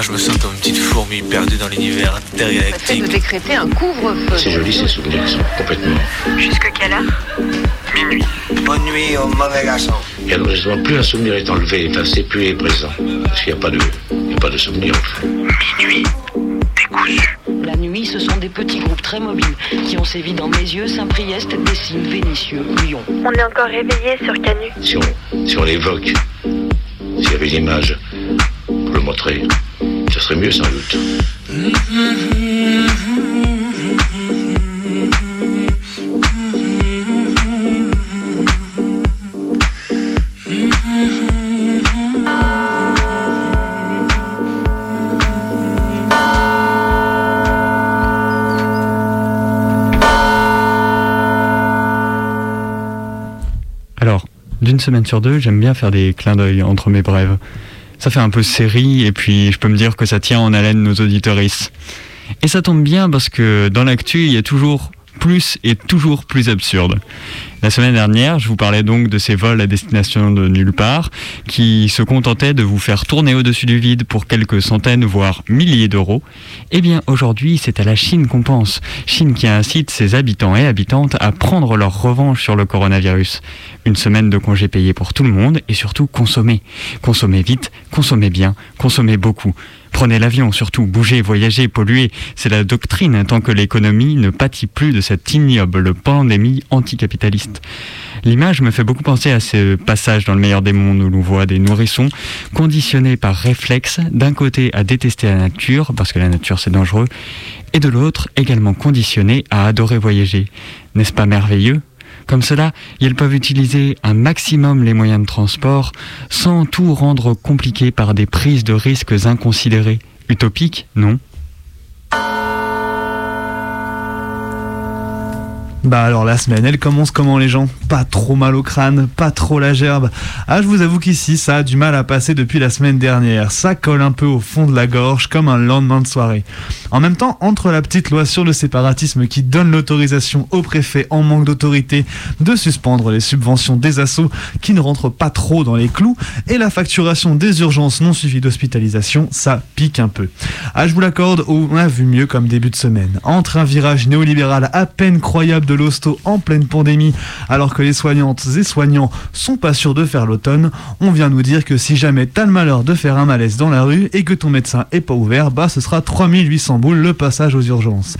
je me sens comme une petite fourmi perdue dans l'univers intergalactique. de décréter un couvre-feu. C'est joli ces souvenirs, ils sont complètement. Jusque quelle heure? Minuit. Bonne nuit au mauvais garçon. Et alors justement, plus un souvenir est enlevé, effacé, plus il est présent. Parce qu'il n'y a pas de, il n'y a pas de souvenir en fait. Minuit. Décousu. La nuit, ce sont des petits groupes très mobiles qui ont sévi dans Mézieux, Saint-Priest, Dessines, Vénissieux, Lyon. On est encore réveillé sur Canu. Si on, si on l'évoque, s'il y avait une image pour le montrer, ce serait mieux sans doute. Alors, d'une semaine sur deux, j'aime bien faire des clins d'œil entre mes brèves. Ça fait un peu série et puis je peux me dire que ça tient en haleine nos auditeuristes. Et ça tombe bien parce que dans l'actu, il y a toujours plus et toujours plus absurde. La semaine dernière, je vous parlais donc de ces vols à destination de nulle part, qui se contentaient de vous faire tourner au-dessus du vide pour quelques centaines, voire milliers d'euros. Eh bien, aujourd'hui, c'est à la Chine qu'on pense. Chine qui incite ses habitants et habitantes à prendre leur revanche sur le coronavirus. Une semaine de congés payés pour tout le monde et surtout consommer. Consommer vite, consommer bien, consommer beaucoup. Prenez l'avion, surtout, bougez, voyagez, polluez. C'est la doctrine tant que l'économie ne pâtit plus de cette ignoble pandémie anticapitaliste. L'image me fait beaucoup penser à ce passage dans le meilleur des mondes où l'on voit des nourrissons conditionnés par réflexe, d'un côté à détester la nature, parce que la nature c'est dangereux, et de l'autre également conditionnés à adorer voyager. N'est-ce pas merveilleux? Comme cela, ils peuvent utiliser un maximum les moyens de transport sans tout rendre compliqué par des prises de risques inconsidérées. Utopique, non? Bah alors la semaine, elle commence comment les gens? Pas trop mal au crâne, pas trop la gerbe. Ah je vous avoue qu'ici ça a du mal à passer depuis la semaine dernière. Ça colle un peu au fond de la gorge comme un lendemain de soirée. En même temps, entre la petite loi sur le séparatisme qui donne l'autorisation au préfet en manque d'autorité de suspendre les subventions des assos qui ne rentrent pas trop dans les clous et la facturation des urgences non suivies d'hospitalisation, ça pique un peu. Ah je vous l'accorde, on a vu mieux comme début de semaine. Entre un virage néolibéral à peine croyable de l'hosto en pleine pandémie, alors que les soignantes et soignants sont pas sûrs de faire l'automne, on vient nous dire que si jamais t'as le malheur de faire un malaise dans la rue et que ton médecin est pas ouvert, bah ce sera 3800 boules le passage aux urgences.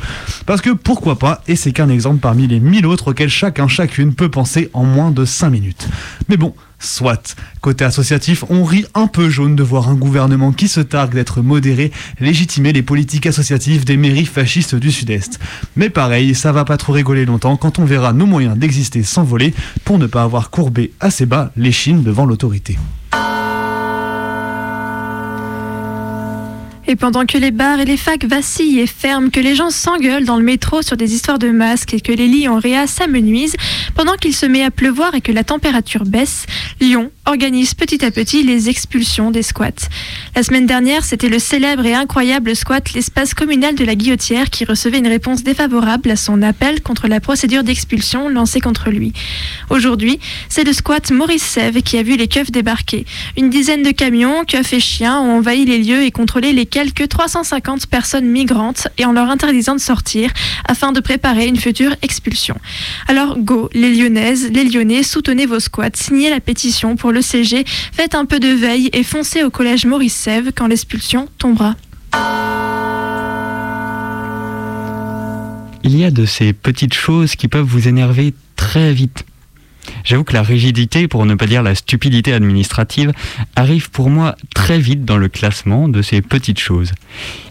Parce que pourquoi pas, et c'est qu'un exemple parmi les 1000 autres auxquels chacun chacune peut penser en moins de 5 minutes. Mais bon, Soit. Côté associatif, on rit un peu jaune de voir un gouvernement qui se targue d'être modéré légitimer les politiques associatives des mairies fascistes du Sud-Est. Mais pareil, ça va pas trop rigoler longtemps quand on verra nos moyens d'exister s'envoler pour ne pas avoir courbé assez bas les chines devant l'autorité. Et pendant que les bars et les facs vacillent et ferment, que les gens s'engueulent dans le métro sur des histoires de masques et que les lits en réa s'amenuisent, pendant qu'il se met à pleuvoir et que la température baisse, Lyon organise petit à petit les expulsions des squats. La semaine dernière, c'était le célèbre et incroyable squat L'espace communal de la Guillotière qui recevait une réponse défavorable à son appel contre la procédure d'expulsion lancée contre lui. Aujourd'hui, c'est le squat Maurice Sève qui a vu les keufs débarquer. Une dizaine de camions, keufs et chiens ont envahi les lieux et contrôlé les quelques 350 personnes migrantes et en leur interdisant de sortir afin de préparer une future expulsion. Alors go, les Lyonnaises, les Lyonnais, soutenez vos squats, signez la pétition pour le CG, faites un peu de veille et foncez au collège Maurice Sève quand l'expulsion tombera. Il y a de ces petites choses qui peuvent vous énerver très vite. J'avoue que la rigidité, pour ne pas dire la stupidité administrative, arrive pour moi très vite dans le classement de ces petites choses.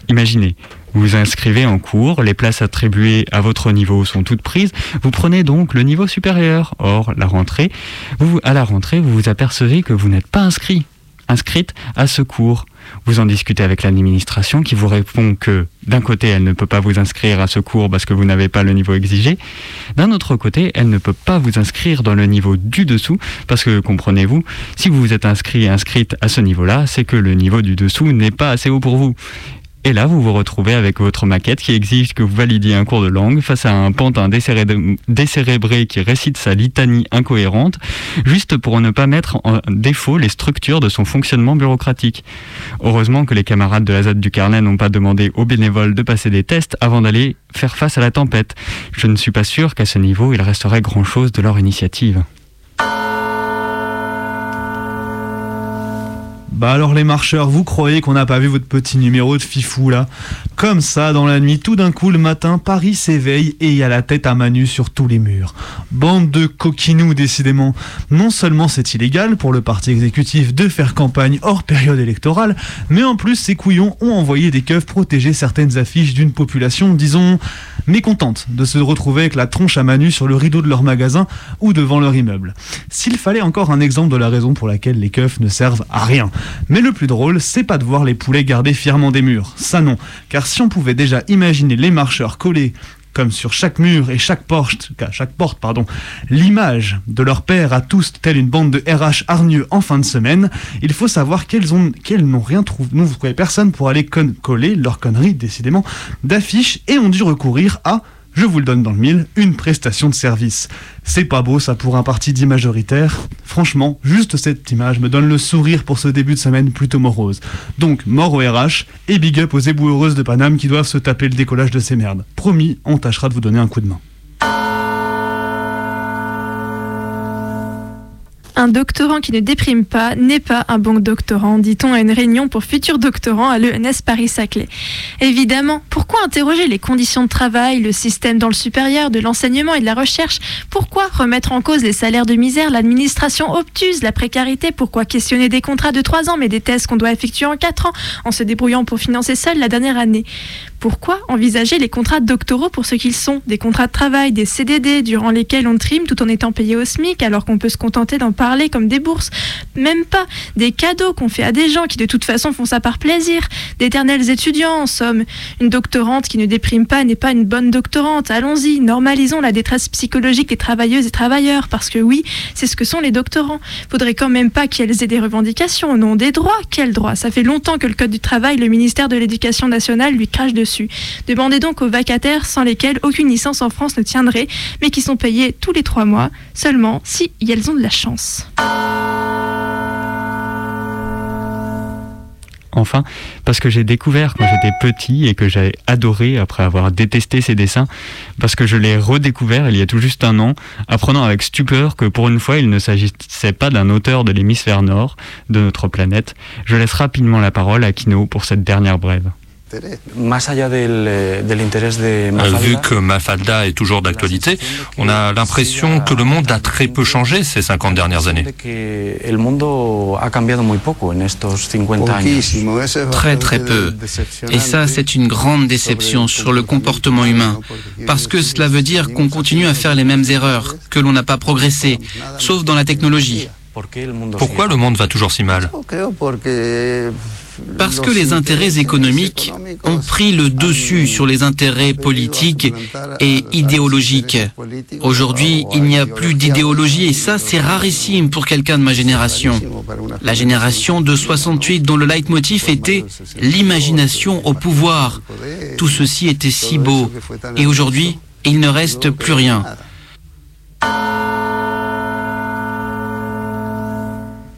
Imaginez, vous vous inscrivez en cours, les places attribuées à votre niveau sont toutes prises, vous prenez donc le niveau supérieur. Or, la rentrée, vous, à la rentrée, vous vous apercevez que vous n'êtes pas inscrit, inscrite à ce cours. Vous en discutez avec l'administration qui vous répond que d'un côté, elle ne peut pas vous inscrire à ce cours parce que vous n'avez pas le niveau exigé. D'un autre côté, elle ne peut pas vous inscrire dans le niveau du dessous parce que, comprenez-vous, si vous vous êtes inscrit et inscrite à ce niveau-là, c'est que le niveau du dessous n'est pas assez haut pour vous. Et là, vous vous retrouvez avec votre maquette qui exige que vous validiez un cours de langue face à un pantin décérébré qui récite sa litanie incohérente, juste pour ne pas mettre en défaut les structures de son fonctionnement bureaucratique. Heureusement que les camarades de la ZAD du Carnet n'ont pas demandé aux bénévoles de passer des tests avant d'aller faire face à la tempête. Je ne suis pas sûr qu'à ce niveau, il resterait grand-chose de leur initiative. Bah alors les marcheurs, vous croyez qu'on n'a pas vu votre petit numéro de fifou là? Comme ça, dans la nuit, tout d'un coup le matin, Paris s'éveille et il y a la tête à Manu sur tous les murs. Bande de coquinous décidément. Non seulement c'est illégal pour le parti exécutif de faire campagne hors période électorale, mais en plus ces couillons ont envoyé des keufs protéger certaines affiches d'une population, disons, mécontente de se retrouver avec la tronche à Manu sur le rideau de leur magasin ou devant leur immeuble. S'il fallait encore un exemple de la raison pour laquelle les keufs ne servent à rien. Mais le plus drôle, c'est pas de voir les poulets garder fièrement des murs. Ça non. Car si on pouvait déjà imaginer les marcheurs collés comme sur chaque mur et chaque porte, chaque porte pardon, l'image de leur père à tous, telle une bande de RH hargneux en fin de semaine, il faut savoir qu'elles ont, qu'elles n'ont rien trouvé, n'ont trouvé personne pour aller coller leur connerie, décidément, d'affiches et ont dû recourir à je vous le donne dans le mille, une prestation de service. C'est pas beau ça pour un parti dit majoritaire. Franchement, juste cette image me donne le sourire pour ce début de semaine plutôt morose. Donc, mort au RH et big up aux éboues heureuses de Paname qui doivent se taper le décollage de ces merdes. Promis, on tâchera de vous donner un coup de main. Un doctorant qui ne déprime pas n'est pas un bon doctorant, dit-on à une réunion pour futurs doctorants à l'ENS Paris-Saclay. Évidemment, pourquoi interroger les conditions de travail, le système dans le supérieur, de l'enseignement et de la recherche? Pourquoi remettre en cause les salaires de misère, l'administration obtuse, la précarité. Pourquoi questionner des contrats de 3 ans mais des tests qu'on doit effectuer en 4 ans en se débrouillant pour financer seul la dernière année? Pourquoi envisager les contrats doctoraux pour ce qu'ils sont? Des contrats de travail, des CDD durant lesquels on trime tout en étant payé au SMIC alors qu'on peut se contenter d'en parler comme des bourses? Même pas des cadeaux qu'on fait à des gens qui de toute façon font ça par plaisir. D'éternels étudiants en somme. Une doctorante qui ne déprime pas n'est pas une bonne doctorante. Allons-y, normalisons la détresse psychologique des travailleuses et travailleurs parce que oui, c'est ce que sont les doctorants. Faudrait quand même pas qu'elles aient des revendications, non des droits. Quels droits? Ça fait longtemps que le Code du travail, le ministère de l'Éducation nationale lui crache dessus. Demandez donc aux vacataires sans lesquels aucune licence en France ne tiendrait, mais qui sont payés tous les trois mois, seulement si elles ont de la chance. Enfin, parce que j'ai découvert quand j'étais petit et que j'avais adoré après avoir détesté ces dessins, parce que je l'ai redécouvert il y a tout juste un an, apprenant avec stupeur que pour une fois il ne s'agissait pas d'un auteur de l'hémisphère nord de notre planète. Je laisse rapidement la parole à Kino pour cette dernière brève. Eh, vu que Mafalda est toujours d'actualité, on a l'impression que le monde a très peu changé ces 50 dernières années. Très très peu. Et ça, c'est une grande déception sur le comportement humain. Parce que cela veut dire qu'on continue à faire les mêmes erreurs, que l'on n'a pas progressé, sauf dans la technologie. Pourquoi le monde va toujours si mal? Parce que les intérêts économiques ont pris le dessus sur les intérêts politiques et idéologiques. Aujourd'hui, il n'y a plus d'idéologie et ça, c'est rarissime pour quelqu'un de ma génération. La génération de 68 dont le leitmotiv était l'imagination au pouvoir. Tout ceci était si beau. Et aujourd'hui, il ne reste plus rien.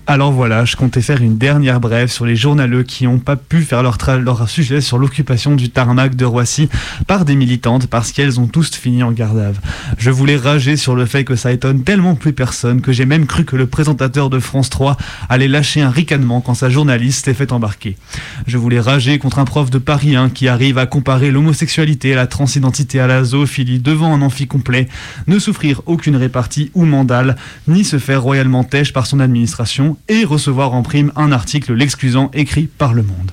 Alors voilà, je comptais faire une dernière brève sur les journaleux qui n'ont pas pu faire leur, leur sujet sur l'occupation du tarmac de Roissy par des militantes parce qu'elles ont tous fini en garde à Je voulais rager sur le fait que ça étonne tellement plus personne que j'ai même cru que le présentateur de France 3 allait lâcher un ricanement quand sa journaliste s'est fait embarquer. Je voulais rager contre un prof de Paris 1 qui arrive à comparer l'homosexualité, la transidentité à la zoophilie devant un amphi complet, ne souffrir aucune répartie ou mandale, ni se faire royalement têche par son administration et recevoir en prime un article l'exclusant écrit par Le Monde.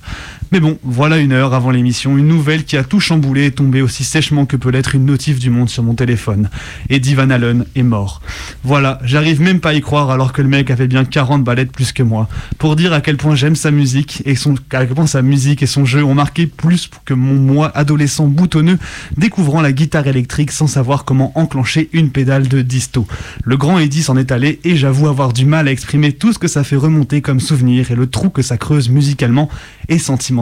Mais bon, voilà une heure avant l'émission, une nouvelle qui a tout chamboulé et tombé aussi sèchement que peut l'être une notif du monde sur mon téléphone. Eddie Van Allen est mort. Voilà, j'arrive même pas à y croire alors que le mec avait bien 40 ballettes plus que moi. Pour dire à quel point j'aime sa musique et son, à quel point sa musique et son jeu ont marqué plus que mon moi adolescent boutonneux découvrant la guitare électrique sans savoir comment enclencher une pédale de disto. Le grand Eddie s'en est allé et j'avoue avoir du mal à exprimer tout ce que ça fait remonter comme souvenir et le trou que ça creuse musicalement et sentimentalement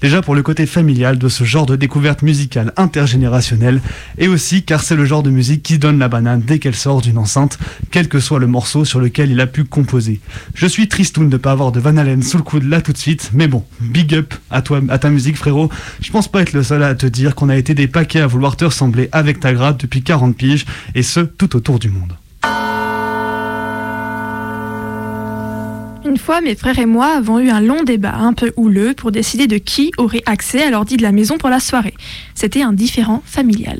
Déjà pour le côté familial de ce genre de découverte musicale intergénérationnelle, et aussi car c'est le genre de musique qui donne la banane dès qu'elle sort d'une enceinte, quel que soit le morceau sur lequel il a pu composer. Je suis tristoun de ne pas avoir de Van Halen sous le coude là tout de suite, mais bon, big up à toi, à ta musique frérot. Je pense pas être le seul à te dire qu'on a été des paquets à vouloir te ressembler avec ta grade depuis 40 piges, et ce, tout autour du monde. Une fois, mes frères et moi avons eu un long débat un peu houleux pour décider de qui aurait accès à l'ordi de la maison pour la soirée. C'était un différent familial.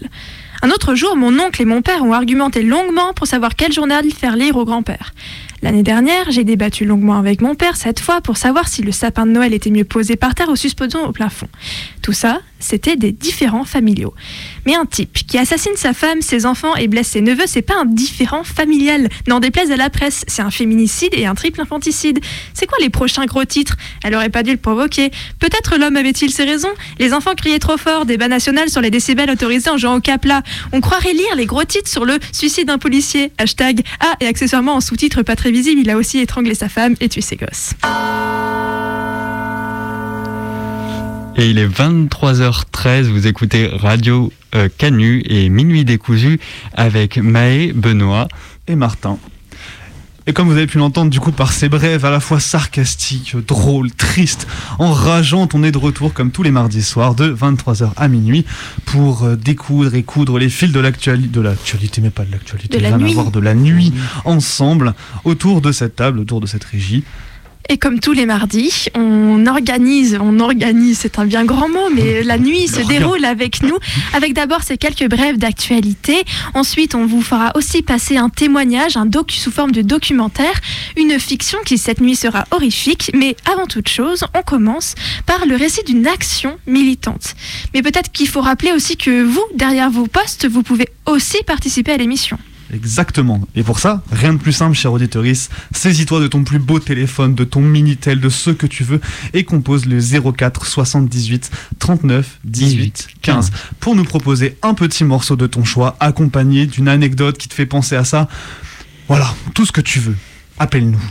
Un autre jour, mon oncle et mon père ont argumenté longuement pour savoir quel journal faire lire au grand-père. L'année dernière, j'ai débattu longuement avec mon père cette fois pour savoir si le sapin de Noël était mieux posé par terre ou suspendu au plafond. Tout ça, c'était des différents familiaux. Mais un type qui assassine sa femme, ses enfants et blesse ses neveux, c'est pas un différent familial. N'en déplaise à la presse, c'est un féminicide et un triple infanticide. C'est quoi les prochains gros titres? Elle aurait pas dû le provoquer. Peut-être l'homme avait-il ses raisons? Les enfants criaient trop fort, débat national sur les décibels autorisés en jouant au capla. On croirait lire les gros titres sur le suicide d'un policier. Hashtag Ah, et accessoirement en sous-titre pas très visible, il a aussi étranglé sa femme et tué ses gosses. Et il est 23h13, vous écoutez Radio euh, Canu et Minuit décousu avec Maë, Benoît et Martin. Et comme vous avez pu l'entendre du coup par ces brèves à la fois sarcastiques, drôles, tristes, enrageantes, on est de retour comme tous les mardis soirs de 23h à minuit pour euh, découdre et coudre les fils de l'actualité, de l'actualité mais pas de l'actualité, De la nuit. de la nuit ensemble autour de cette table, autour de cette régie. Et comme tous les mardis, on organise, on organise, c'est un bien grand mot, mais la nuit se déroule avec nous, avec d'abord ces quelques brèves d'actualité. Ensuite, on vous fera aussi passer un témoignage, un docu sous forme de documentaire, une fiction qui cette nuit sera horrifique. Mais avant toute chose, on commence par le récit d'une action militante. Mais peut-être qu'il faut rappeler aussi que vous, derrière vos postes, vous pouvez aussi participer à l'émission. Exactement. Et pour ça, rien de plus simple, cher auditorice. Saisis-toi de ton plus beau téléphone, de ton Minitel, de ce que tu veux, et compose le 04 78 39 18 15 pour nous proposer un petit morceau de ton choix, accompagné d'une anecdote qui te fait penser à ça. Voilà, tout ce que tu veux. Appelle-nous.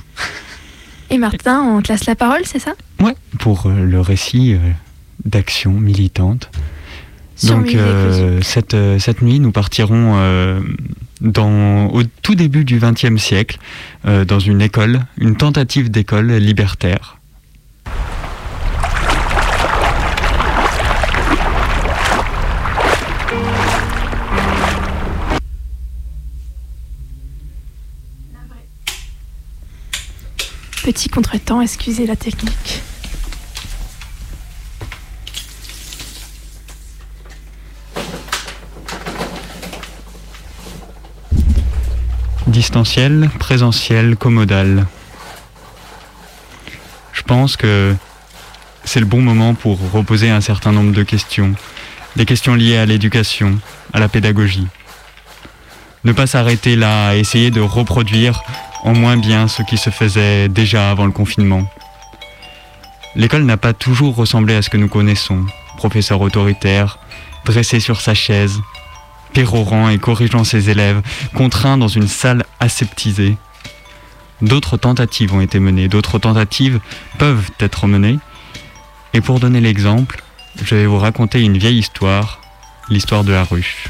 Et Martin, on te laisse la parole, c'est ça? Ouais, pour euh, le récit euh, d'action militante. Sur Donc euh, cette, cette nuit, nous partirons euh, dans, au tout début du XXe siècle euh, dans une école, une tentative d'école libertaire. Petit contretemps, excusez la technique. Distanciel, présentiel, commodal. Je pense que c'est le bon moment pour reposer un certain nombre de questions. Des questions liées à l'éducation, à la pédagogie. Ne pas s'arrêter là à essayer de reproduire en moins bien ce qui se faisait déjà avant le confinement. L'école n'a pas toujours ressemblé à ce que nous connaissons. Professeur autoritaire, dressé sur sa chaise, pérorant et corrigeant ses élèves, contraints dans une salle aseptisée. D'autres tentatives ont été menées, d'autres tentatives peuvent être menées. Et pour donner l'exemple, je vais vous raconter une vieille histoire, l'histoire de la ruche.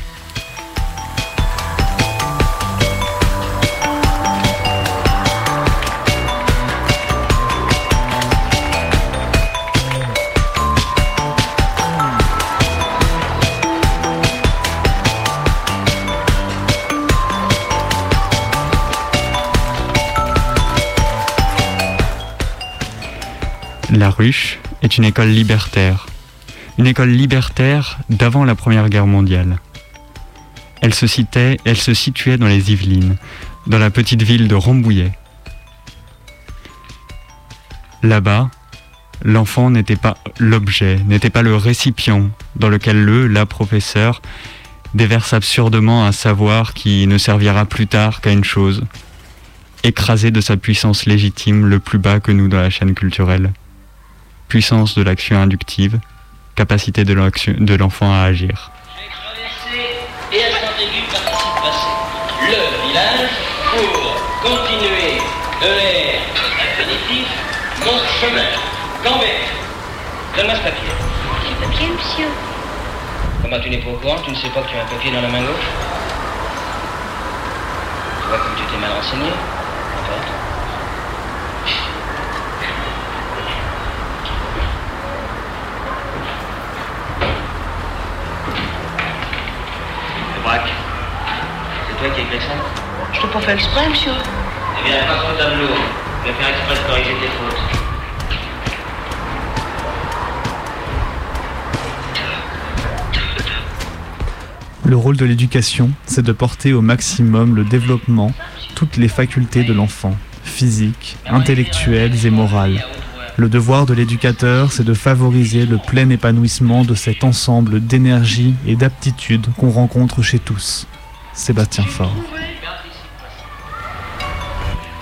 La Ruche est une école libertaire. Une école libertaire d'avant la Première Guerre mondiale. Elle se, citait, elle se situait dans les Yvelines, dans la petite ville de Rambouillet. Là-bas, l'enfant n'était pas l'objet, n'était pas le récipient dans lequel le, la professeur, déverse absurdement un savoir qui ne servira plus tard qu'à une chose, écrasé de sa puissance légitime le plus bas que nous dans la chaîne culturelle puissance de l'action inductive, capacité de l'enfant à agir. et accent aigu participe passé. Le village pour continuer de l'air infinitif mon chemin. Cambert. Donne-moi ce papier. Quel papier, monsieur Comment tu n'es pas au courant Tu ne sais pas que tu as un papier dans la main gauche? Tu vois comme tu t'es mal renseigné, en fait. Braque. C'est toi qui as écrit ça Je t'ai pas fait exprès, monsieur. Eh bien, pas ton tableau. Je vais faire exprès de corriger tes fautes. Le rôle de l'éducation, c'est de porter au maximum le développement, toutes les facultés de l'enfant, physiques, intellectuelles et morales. Le devoir de l'éducateur, c'est de favoriser le plein épanouissement de cet ensemble d'énergie et d'aptitudes qu'on rencontre chez tous. Sébastien Faure.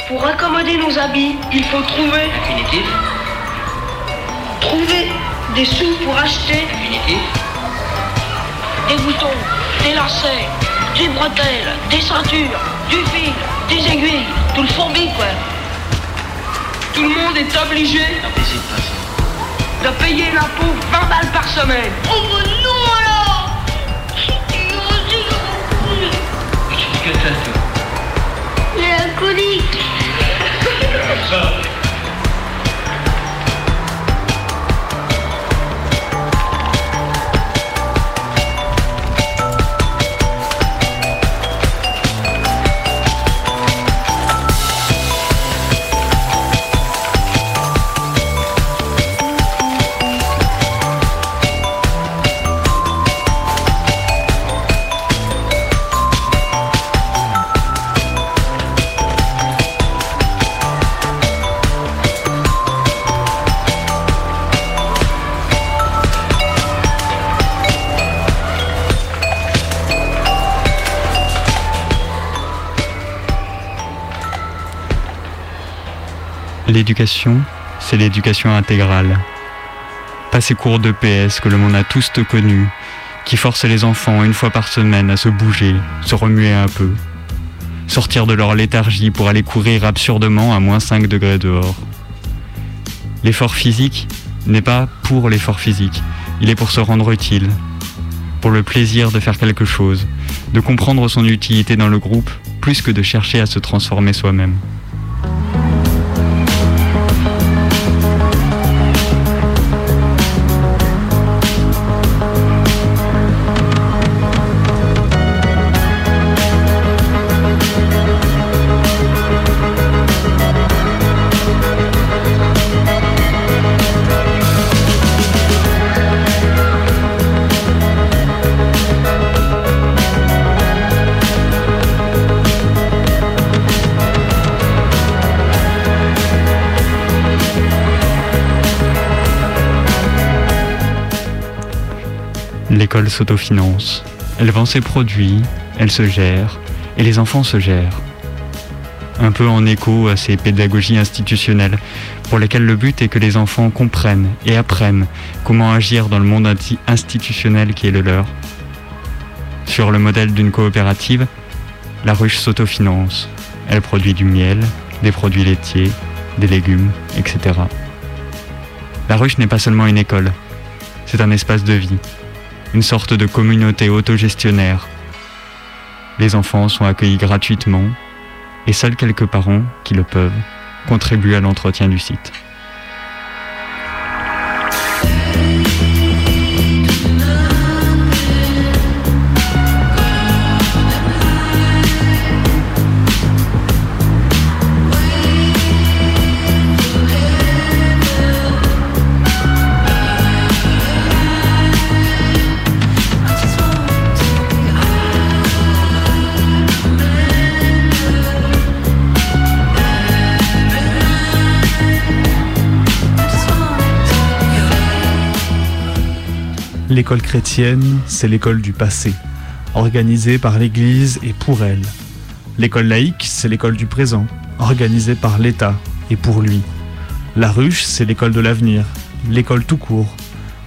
Pour accommoder nos habits, il faut trouver. Infinitif. Trouver des sous pour acheter. Infinitif. Des boutons, des lacets, des bretelles, des ceintures, du fil, des aiguilles, tout le fourbi quoi. Tout le monde est obligé ça. de payer l'impôt 20 balles par semaine. Oh bah non alors Qu'est-ce que t'as, toi? J'ai L'éducation, c'est l'éducation intégrale. Pas ces cours de PS que le monde a tous connus, qui forcent les enfants une fois par semaine à se bouger, se remuer un peu, sortir de leur léthargie pour aller courir absurdement à moins 5 degrés dehors. L'effort physique n'est pas pour l'effort physique, il est pour se rendre utile, pour le plaisir de faire quelque chose, de comprendre son utilité dans le groupe, plus que de chercher à se transformer soi-même. S'autofinance. Elle vend ses produits, elle se gère, et les enfants se gèrent. Un peu en écho à ces pédagogies institutionnelles, pour lesquelles le but est que les enfants comprennent et apprennent comment agir dans le monde institutionnel qui est le leur. Sur le modèle d'une coopérative, la ruche s'autofinance. Elle produit du miel, des produits laitiers, des légumes, etc. La ruche n'est pas seulement une école, c'est un espace de vie, une sorte de communauté autogestionnaire. Les enfants sont accueillis gratuitement et seuls quelques parents, qui le peuvent, contribuent à l'entretien du site. L'école chrétienne, c'est l'école du passé, organisée par l'Église et pour elle. L'école laïque, c'est l'école du présent, organisée par l'État et pour lui. La ruche, c'est l'école de l'avenir, l'école tout court,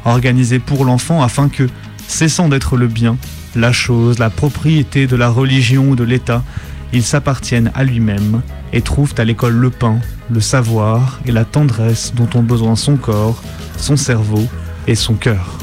organisée pour l'enfant afin que, cessant d'être le bien, la chose, la propriété de la religion ou de l'État, il s'appartienne à lui-même et trouve à l'école le pain, le savoir et la tendresse dont ont besoin son corps, son cerveau et son cœur.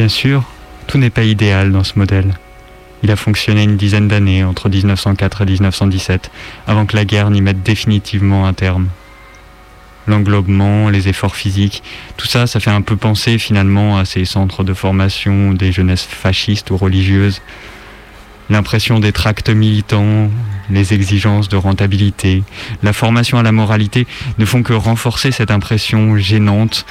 Bien sûr, tout n'est pas idéal dans ce modèle. Il a fonctionné une dizaine d'années, entre 1904 et 1917, avant que la guerre n'y mette définitivement un terme. L'englobement, les efforts physiques, tout ça, ça fait un peu penser finalement à ces centres de formation des jeunesses fascistes ou religieuses. L'impression des tracts militants, les exigences de rentabilité, la formation à la moralité ne font que renforcer cette impression gênante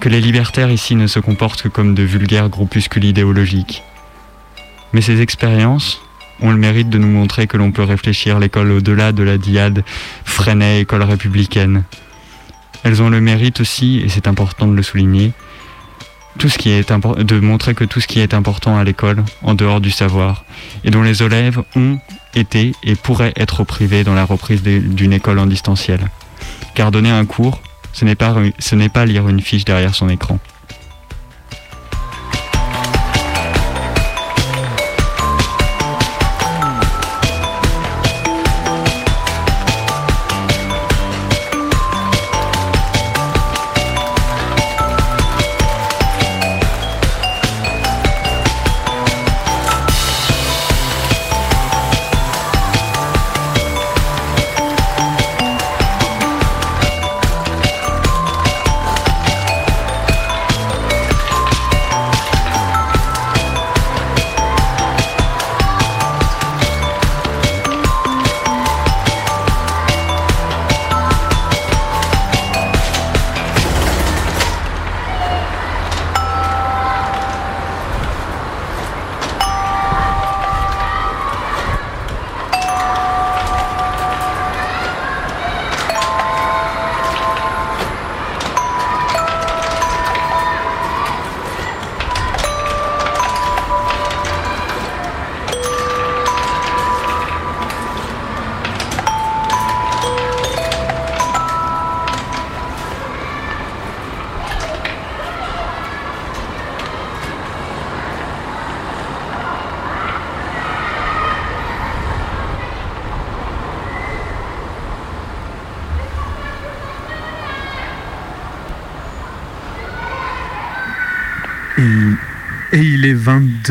que les libertaires ici ne se comportent que comme de vulgaires groupuscules idéologiques. Mais ces expériences ont le mérite de nous montrer que l'on peut réfléchir l'école au-delà de la diade Freinet école républicaine. Elles ont le mérite aussi, et c'est important de le souligner, de montrer que tout ce qui est important à l'école, en dehors du savoir, et dont les élèves ont été et pourraient être privés dans la reprise d'une école en distanciel. Car donner un cours, ce n'est pas, lire une fiche derrière son écran.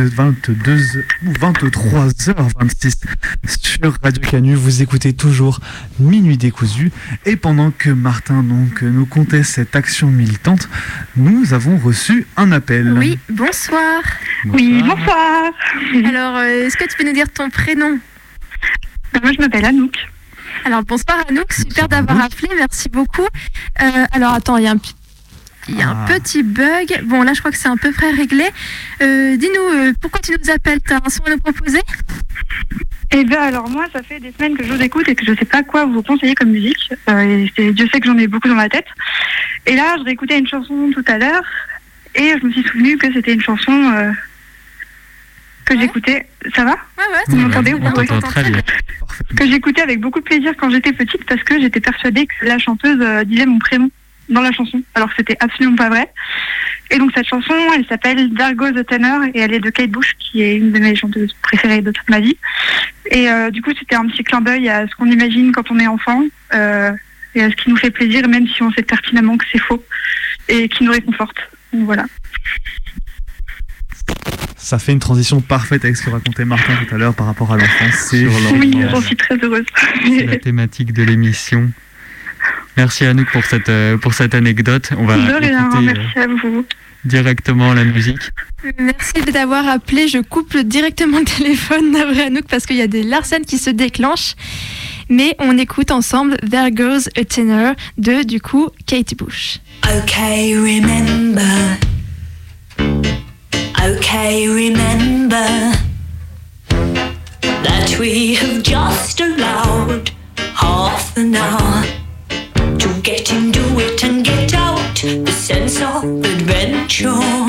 22, 22 ou 23h26 sur Radio Canu. Vous écoutez toujours Minuit décousu. Et pendant que Martin donc nous comptait cette action militante, nous avons reçu un appel. Oui, bonsoir. Oui, bonsoir. Alors, euh, est-ce que tu peux nous dire ton prénom? Moi, je m'appelle Anouk. Alors, bonsoir Anouk, super d'avoir appelé, merci beaucoup. Euh, alors, attends, il y a un petit il y a un Ah. petit bug. Bon, là, je crois que c'est à peu près réglé. Euh, Dis-nous, euh, pourquoi tu nous appelles? T'as un son à nous proposer? Eh bien, alors moi, ça fait des semaines que je vous écoute et que je ne sais pas quoi vous conseiller comme musique. Euh, et c'est- Dieu sait que j'en ai beaucoup dans ma tête. Et là, je réécoutais une chanson tout à l'heure et je me suis souvenu que c'était une chanson euh, que j'écoutais. Ça va? Ouais, ouais, Vous m'entendez très bien. Que j'écoutais avec beaucoup de plaisir quand j'étais petite parce que j'étais persuadée que la chanteuse euh, disait mon prénom dans la chanson, alors que c'était absolument pas vrai. Et donc cette chanson, elle s'appelle Dargo the Tenor et elle est de Kate Bush, qui est une de mes chanteuses préférées de toute ma vie. Et euh, du coup, c'était un petit clin d'œil à ce qu'on imagine quand on est enfant euh, et à ce qui nous fait plaisir, même si on sait pertinemment que c'est faux et qui nous réconforte. Donc voilà. Ça fait une transition parfaite avec ce que racontait Martin tout à l'heure par rapport à l'enfance. Oui, j'en suis très heureuse. C'est la thématique de l'émission. Merci Anouk pour cette, euh, pour cette anecdote. On va De rien, écouter, euh, merci à vous. directement la musique. Merci d'avoir appelé. Je coupe directement le téléphone d'après Anouk parce qu'il y a des larcènes qui se déclenchent. Mais on écoute ensemble There Goes a Tenor de, du coup, Kate Bush. Okay, remember. Okay, remember that we have just allowed half an hour get into it and get out. The sense of adventure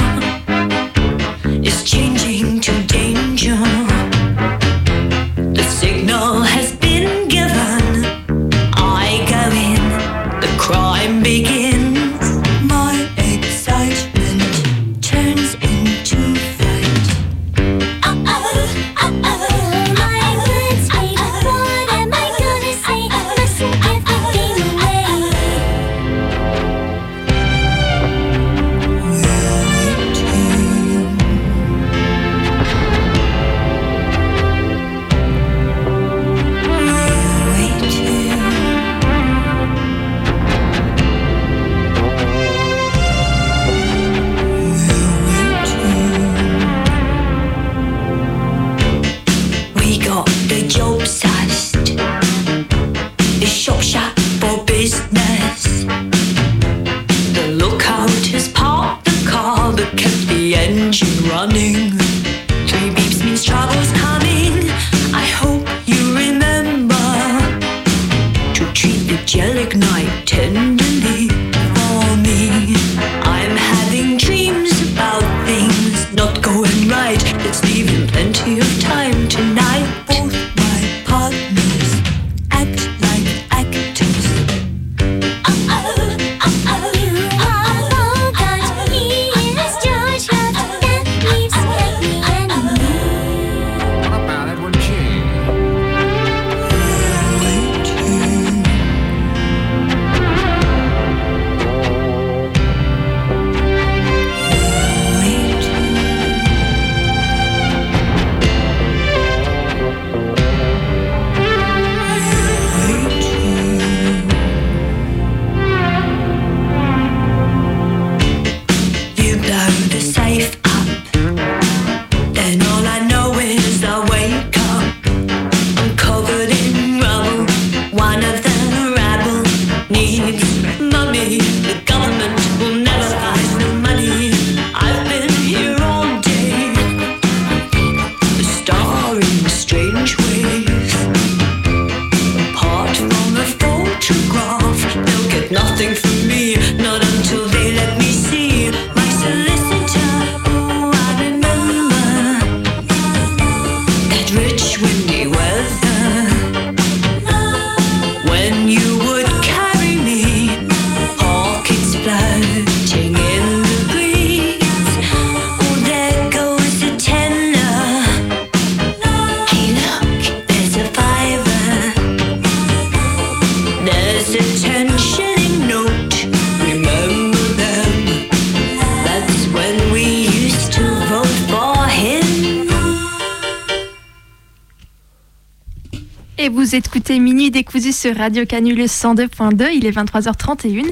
sur Radio Canule 102.2, il est 23h31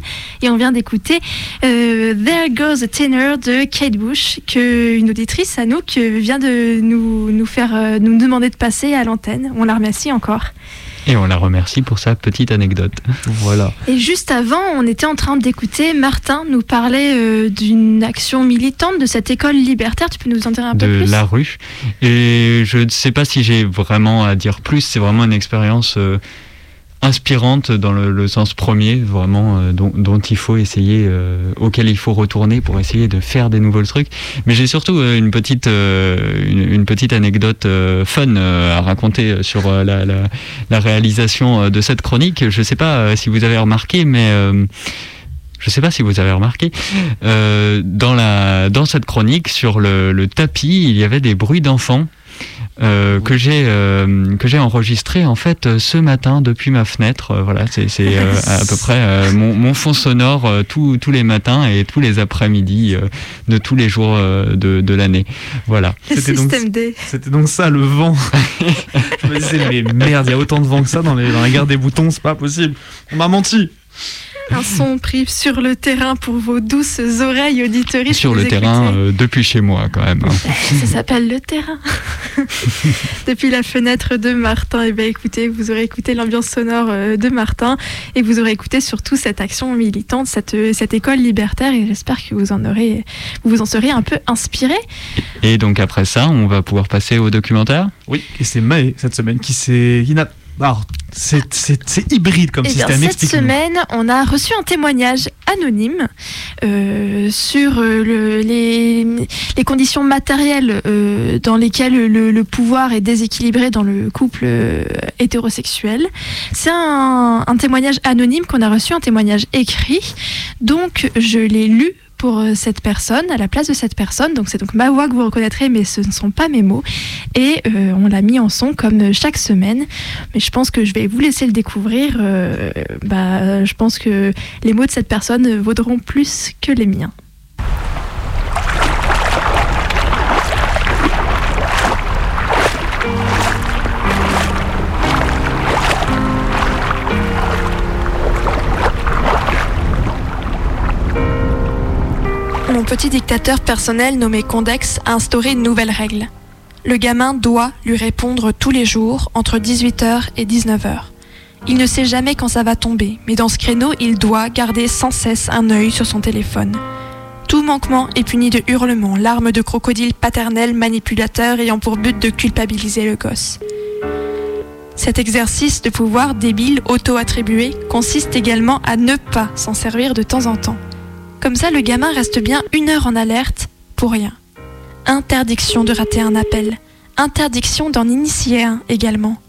et on vient d'écouter euh, There Goes a Tenor de Kate Bush que une auditrice Anouk vient de nous, nous faire euh, nous demander de passer à l'antenne. On la remercie encore. Et on la remercie pour sa petite anecdote. Voilà. Et juste avant, on était en train d'écouter Martin nous parler euh, d'une action militante de cette école libertaire. Tu peux nous en dire un peu de plus? la rue. Et je ne sais pas si j'ai vraiment à dire plus. C'est vraiment une expérience euh, inspirante dans le, le sens premier, vraiment euh, dont, il faut essayer, euh, auquel il faut retourner pour essayer de faire des nouveaux trucs. Mais j'ai surtout euh, une petite, euh, une, petite anecdote fun à raconter sur la, la, la réalisation de cette chronique. Je ne sais pas si vous avez remarqué, mais je ne sais pas si vous avez remarqué, dans, la, dans cette chronique, sur le, le tapis, il y avait des bruits d'enfants. Euh, que j'ai euh, que j'ai enregistré en fait euh, ce matin depuis ma fenêtre. Euh, voilà, c'est c'est euh, à peu près euh, mon, mon fond sonore euh, tous tous les matins et tous les après-midi euh, de tous les jours euh, de, de l'année. Voilà. C'était donc- ça le vent. je me disais, mais merde, il y a autant de vent que ça dans, les, dans la guerre des boutons, c'est pas possible. On m'a menti. Un son pris sur le terrain pour vos douces oreilles auditoristes. Sur le terrain euh, depuis chez moi quand même. hein. Ça s'appelle le terrain. Depuis la fenêtre de Martin, et bien écoutez, vous aurez écouté l'ambiance sonore euh, de Martin et vous aurez écouté surtout cette action militante, cette, euh, cette école libertaire et j'espère que vous en aurez, vous vous en serez un peu inspiré. Et donc après ça, on va pouvoir passer au documentaire? Oui, et c'est Maë cette semaine qui s'est. qui n'a- c'est- c'est hybride comme Eh bien, système. cette explique-nous. semaine, on a reçu un témoignage anonyme euh, sur euh, le- les, les conditions matérielles euh, dans lesquelles le, le pouvoir est déséquilibré dans le couple hétérosexuel. C'est un, un témoignage anonyme qu'on a reçu, un témoignage écrit. Donc, je l'ai lu pour euh, cette personne, à la place de cette personne. Donc c'est donc ma voix que vous reconnaîtrez, mais ce ne sont pas mes mots. Et euh, on l'a mis en son comme chaque semaine. Mais je pense que je vais vous laisser le découvrir. Euh, bah, je pense que les mots de cette personne vaudront plus que les miens. Petit dictateur personnel nommé Condex a instauré une nouvelle règle. Le gamin doit lui répondre tous les jours entre 18h et 19h. Il ne sait jamais quand ça va tomber, mais dans ce créneau, il doit garder sans cesse un œil sur son téléphone. Tout manquement est puni de hurlements, larmes de crocodile paternel manipulateur ayant pour but de culpabiliser le gosse. Cet exercice de pouvoir débile auto-attribué consiste également à ne pas s'en servir de temps en temps. Comme ça, le gamin reste bien une heure en alerte pour rien. Interdiction de rater un appel. Interdiction d'en initier un également.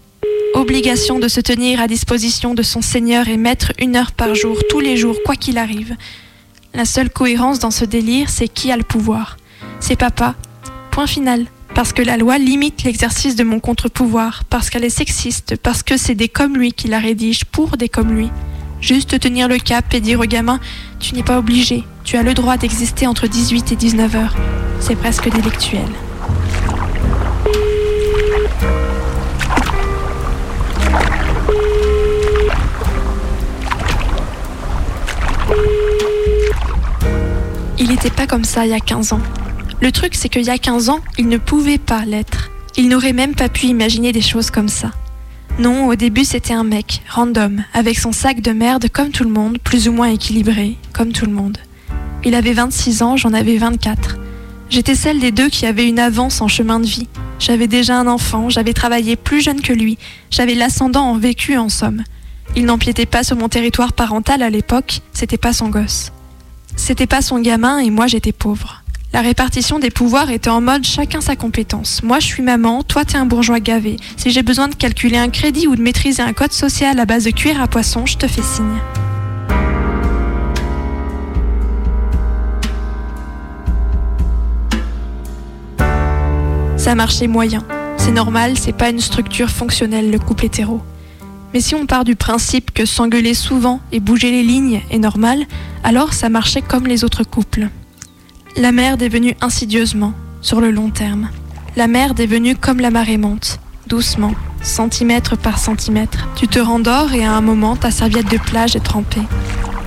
Obligation de se tenir à disposition de son Seigneur et maître une heure par jour, tous les jours, quoi qu'il arrive. La seule cohérence dans ce délire, c'est qui a le pouvoir. C'est papa. Point final. Parce que la loi limite l'exercice de mon contre-pouvoir, parce qu'elle est sexiste, parce que c'est des comme lui qui la rédigent pour des comme lui. Juste tenir le cap et dire au gamin Tu n'es pas obligé, tu as le droit d'exister entre 18 et 19 heures. C'est presque délictuel. Il n'était pas comme ça il y a 15 ans. Le truc, c'est qu'il y a 15 ans, il ne pouvait pas l'être. Il n'aurait même pas pu imaginer des choses comme ça. Non, au début, c'était un mec, random, avec son sac de merde comme tout le monde, plus ou moins équilibré, comme tout le monde. Il avait 26 ans, j'en avais 24. J'étais celle des deux qui avait une avance en chemin de vie. J'avais déjà un enfant, j'avais travaillé plus jeune que lui, j'avais l'ascendant en vécu en somme. Il n'empiétait pas sur mon territoire parental à l'époque, c'était pas son gosse. C'était pas son gamin et moi j'étais pauvre. La répartition des pouvoirs était en mode chacun sa compétence. Moi je suis maman, toi t'es un bourgeois gavé. Si j'ai besoin de calculer un crédit ou de maîtriser un code social à base de cuir à poisson, je te fais signe. Ça marchait moyen. C'est normal, c'est pas une structure fonctionnelle le couple hétéro. Mais si on part du principe que s'engueuler souvent et bouger les lignes est normal, alors ça marchait comme les autres couples. La merde est venue insidieusement, sur le long terme. La merde est venue comme la marée monte, doucement, centimètre par centimètre. Tu te rendors et à un moment, ta serviette de plage est trempée.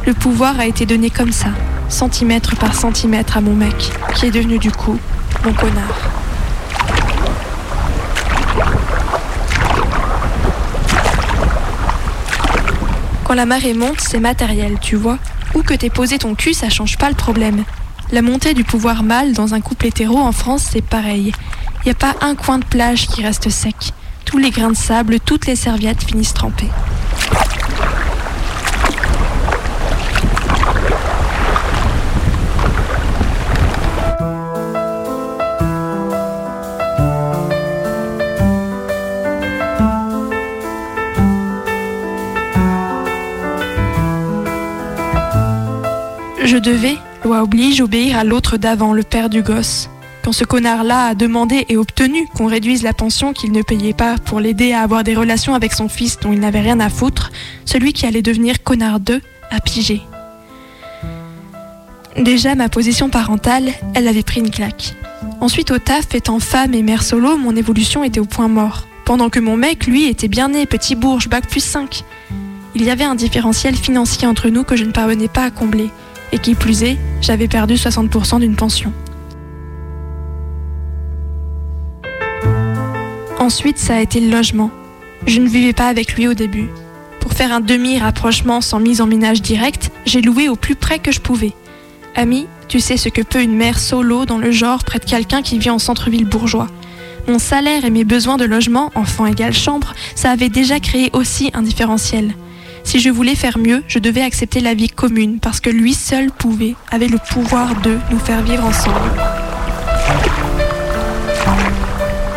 Le pouvoir a été donné comme ça, centimètre par centimètre à mon mec, qui est devenu du coup mon connard. Quand la marée monte, c'est matériel, tu vois. Où que t'aies posé ton cul, ça change pas le problème. La montée du pouvoir mâle dans un couple hétéro en France, c'est pareil. Y a pas un coin de plage qui reste sec. Tous les grains de sable, toutes les serviettes finissent trempées. Je devais, loi oblige, obéir à l'autre d'avant, le père du gosse. Quand ce connard-là a demandé et obtenu qu'on réduise la pension qu'il ne payait pas pour l'aider à avoir des relations avec son fils dont il n'avait rien à foutre, celui qui allait devenir connard 2 a pigé. Déjà, ma position parentale, elle avait pris une claque. Ensuite, au taf, étant femme et mère solo, mon évolution était au point mort. Pendant que mon mec, lui, était bien né, petit bourge, bac plus 5. Il y avait un différentiel financier entre nous que je ne parvenais pas à combler. Et qui plus est, j'avais perdu 60% d'une pension. Ensuite, ça a été le logement. Je ne vivais pas avec lui au début. Pour faire un demi-rapprochement sans mise en ménage direct, j'ai loué au plus près que je pouvais. Ami, tu sais ce que peut une mère solo dans le genre près de quelqu'un qui vit en centre-ville bourgeois. Mon salaire et mes besoins de logement, enfant égale chambre, ça avait déjà créé aussi un différentiel. Si je voulais faire mieux, je devais accepter la vie commune parce que lui seul pouvait, avait le pouvoir de nous faire vivre ensemble.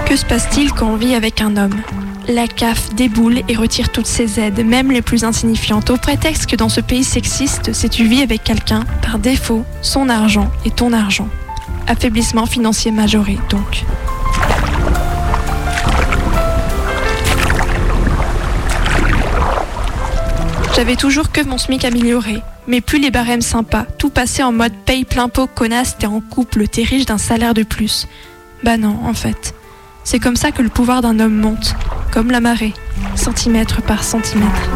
Que se passe-t-il quand on vit avec un homme? La CAF déboule et retire toutes ses aides, même les plus insignifiantes, au prétexte que dans ce pays sexiste, si tu vis avec quelqu'un, par défaut, son argent est ton argent. Affaiblissement financier majoré, donc. J'avais toujours que mon SMIC amélioré, mais plus les barèmes sympas, tout passait en mode paye plein pot, connasse, t'es en couple, t'es riche d'un salaire de plus. Bah non, en fait. C'est comme ça que le pouvoir d'un homme monte, comme la marée, centimètre par centimètre.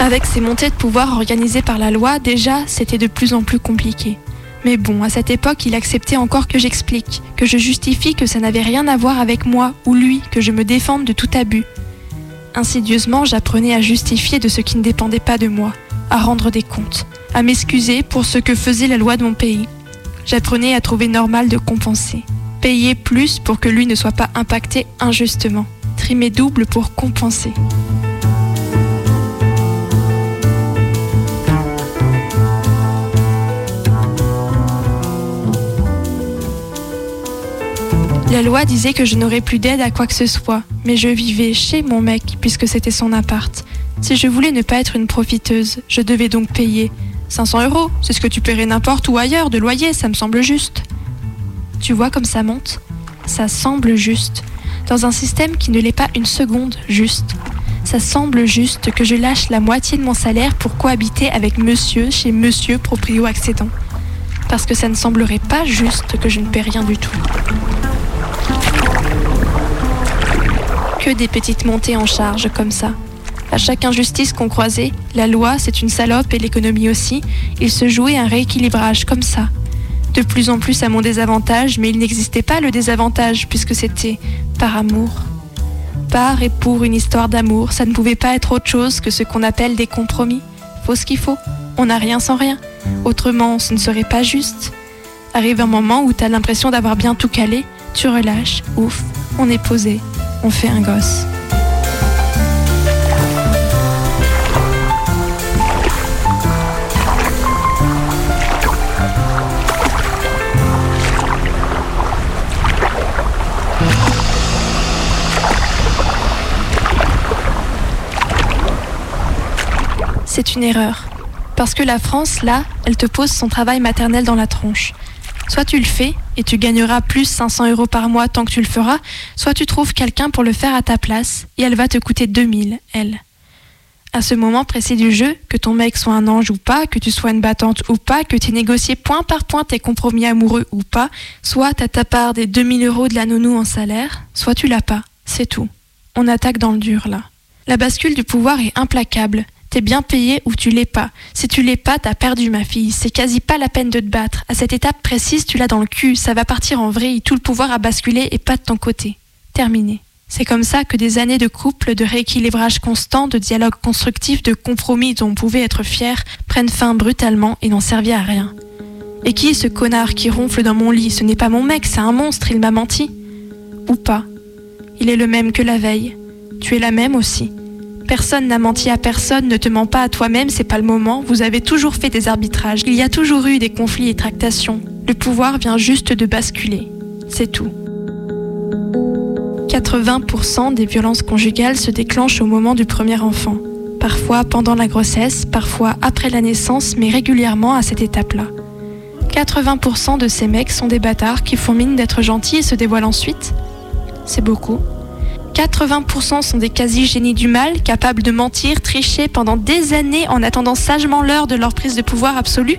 Avec ces montées de pouvoir organisées par la loi, déjà, c'était de plus en plus compliqué. Mais bon, à cette époque, il acceptait encore que j'explique, que je justifie que ça n'avait rien à voir avec moi ou lui, que je me défende de tout abus. Insidieusement, j'apprenais à justifier de ce qui ne dépendait pas de moi, à rendre des comptes, à m'excuser pour ce que faisait la loi de mon pays. J'apprenais à trouver normal de compenser, payer plus pour que lui ne soit pas impacté injustement, trimer double pour compenser. La loi disait que je n'aurais plus d'aide à quoi que ce soit, mais je vivais chez mon mec puisque c'était son appart. Si je voulais ne pas être une profiteuse, je devais donc payer 500 euros. C'est ce que tu paierais n'importe où ailleurs de loyer, ça me semble juste. Tu vois comme ça monte? Ça semble juste. Dans un système qui ne l'est pas une seconde juste. Ça semble juste que je lâche la moitié de mon salaire pour cohabiter avec monsieur chez monsieur proprio accédant. Parce que ça ne semblerait pas juste que je ne paie rien du tout. Que des petites montées en charge comme ça. À chaque injustice qu'on croisait, la loi c'est une salope et l'économie aussi, il se jouait un rééquilibrage comme ça. De plus en plus à mon désavantage, mais il n'existait pas le désavantage puisque c'était par amour. Par et pour une histoire d'amour, ça ne pouvait pas être autre chose que ce qu'on appelle des compromis. Faut ce qu'il faut, on n'a rien sans rien. Autrement, ce ne serait pas juste. Arrive un moment où t'as l'impression d'avoir bien tout calé, tu relâches, ouf, on est posé, on fait un gosse. C'est une erreur. Parce que la France, là, elle te pose son travail maternel dans la tronche. Soit tu le fais et tu gagneras plus 500 euros par mois tant que tu le feras, soit tu trouves quelqu'un pour le faire à ta place et elle va te coûter 2000, elle. À ce moment précis du jeu, que ton mec soit un ange ou pas, que tu sois une battante ou pas, que tu aies négocié point par point tes compromis amoureux ou pas, soit t'as ta part des 2000 euros de la nounou en salaire, soit tu l'as pas. C'est tout. On attaque dans le dur là. La bascule du pouvoir est implacable. T'es bien payé ou tu l'es pas. Si tu l'es pas, t'as perdu ma fille. C'est quasi pas la peine de te battre. À cette étape précise, tu l'as dans le cul. Ça va partir en vrille. Tout le pouvoir a basculé et pas de ton côté. Terminé. C'est comme ça que des années de couple, de rééquilibrage constant, de dialogue constructif, de compromis dont on pouvait être fier, prennent fin brutalement et n'ont servi à rien. Et qui est ce connard qui ronfle dans mon lit? Ce n'est pas mon mec, c'est un monstre, il m'a menti. Ou pas. Il est le même que la veille. Tu es la même aussi. Personne n'a menti à personne, ne te mens pas à toi-même, c'est pas le moment, vous avez toujours fait des arbitrages, il y a toujours eu des conflits et tractations. Le pouvoir vient juste de basculer. C'est tout. 80% des violences conjugales se déclenchent au moment du premier enfant. Parfois pendant la grossesse, parfois après la naissance, mais régulièrement à cette étape-là. 80% de ces mecs sont des bâtards qui font mine d'être gentils et se dévoilent ensuite. C'est beaucoup. 80% sont des quasi-génies du mal, capables de mentir, tricher pendant des années en attendant sagement l'heure de leur prise de pouvoir absolue.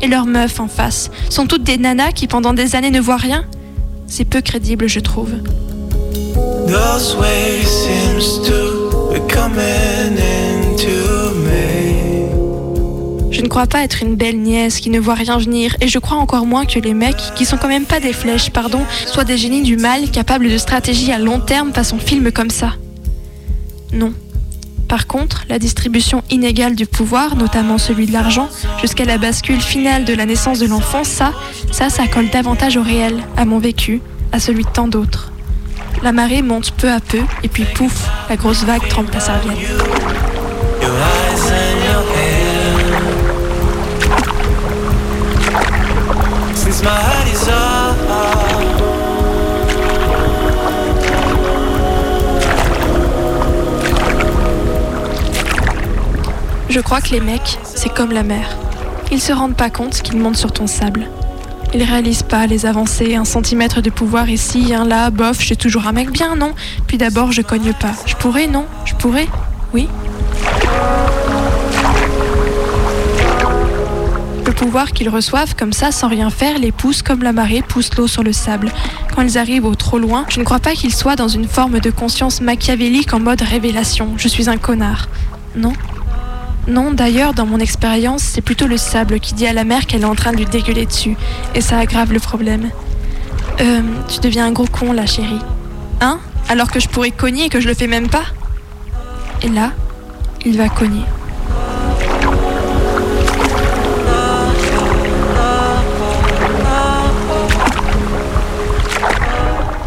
Et leurs meufs en face sont toutes des nanas qui pendant des années ne voient rien. C'est peu crédible, je trouve. Je ne crois pas être une belle nièce qui ne voit rien venir, et je crois encore moins que les mecs, qui sont quand même pas des flèches, pardon, soient des génies du mal capables de stratégie à long terme façon film comme ça. Non. Par contre, la distribution inégale du pouvoir, notamment celui de l'argent, jusqu'à la bascule finale de la naissance de l'enfant, ça, ça, ça colle davantage au réel, à mon vécu, à celui de tant d'autres. La marée monte peu à peu, et puis pouf, la grosse vague trempe ta serviette. Je crois que les mecs, c'est comme la mer. Ils se rendent pas compte qu'ils montent sur ton sable. Ils réalisent pas les avancées, un centimètre de pouvoir ici, un là, bof, suis toujours un mec bien, non? Puis d'abord, je cogne pas. Je pourrais, non? Je pourrais? Oui? Pouvoir qu'ils reçoivent comme ça, sans rien faire, les pousse comme la marée pousse l'eau sur le sable. Quand ils arrivent au trop loin, je ne crois pas qu'ils soient dans une forme de conscience machiavélique en mode révélation. Je suis un connard. Non non, d'ailleurs, dans mon expérience, c'est plutôt le sable qui dit à la mer qu'elle est en train de lui dégueuler dessus. Et ça aggrave le problème. Euh, tu deviens un gros con là, chérie. Hein? Alors que je pourrais cogner et que je le fais même pas? Et là, il va cogner.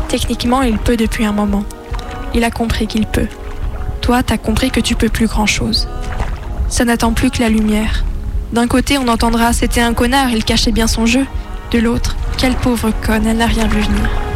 Techniquement, il peut depuis un moment. Il a compris qu'il peut. Toi, t'as compris que tu peux plus grand-chose. Ça n'attend plus que la lumière. D'un côté, on entendra c'était un connard, il cachait bien son jeu. De l'autre, quelle pauvre conne, elle n'a rien vu venir.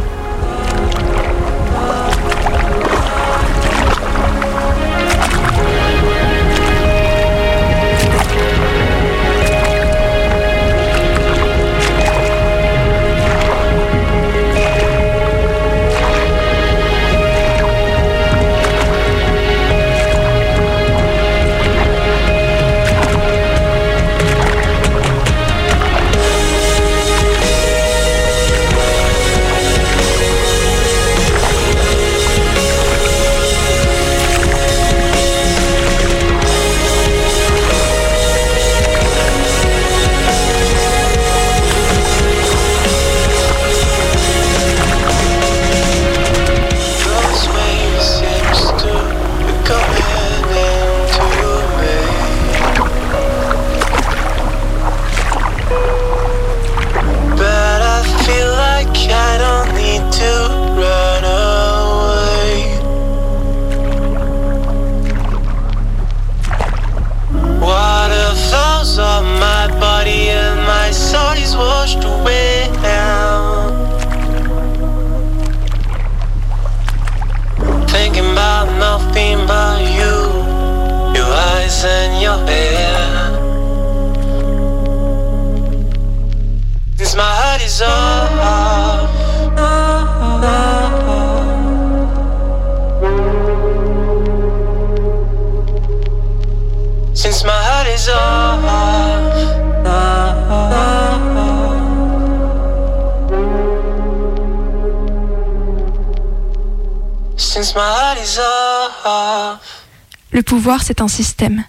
Le pouvoir, c'est un système,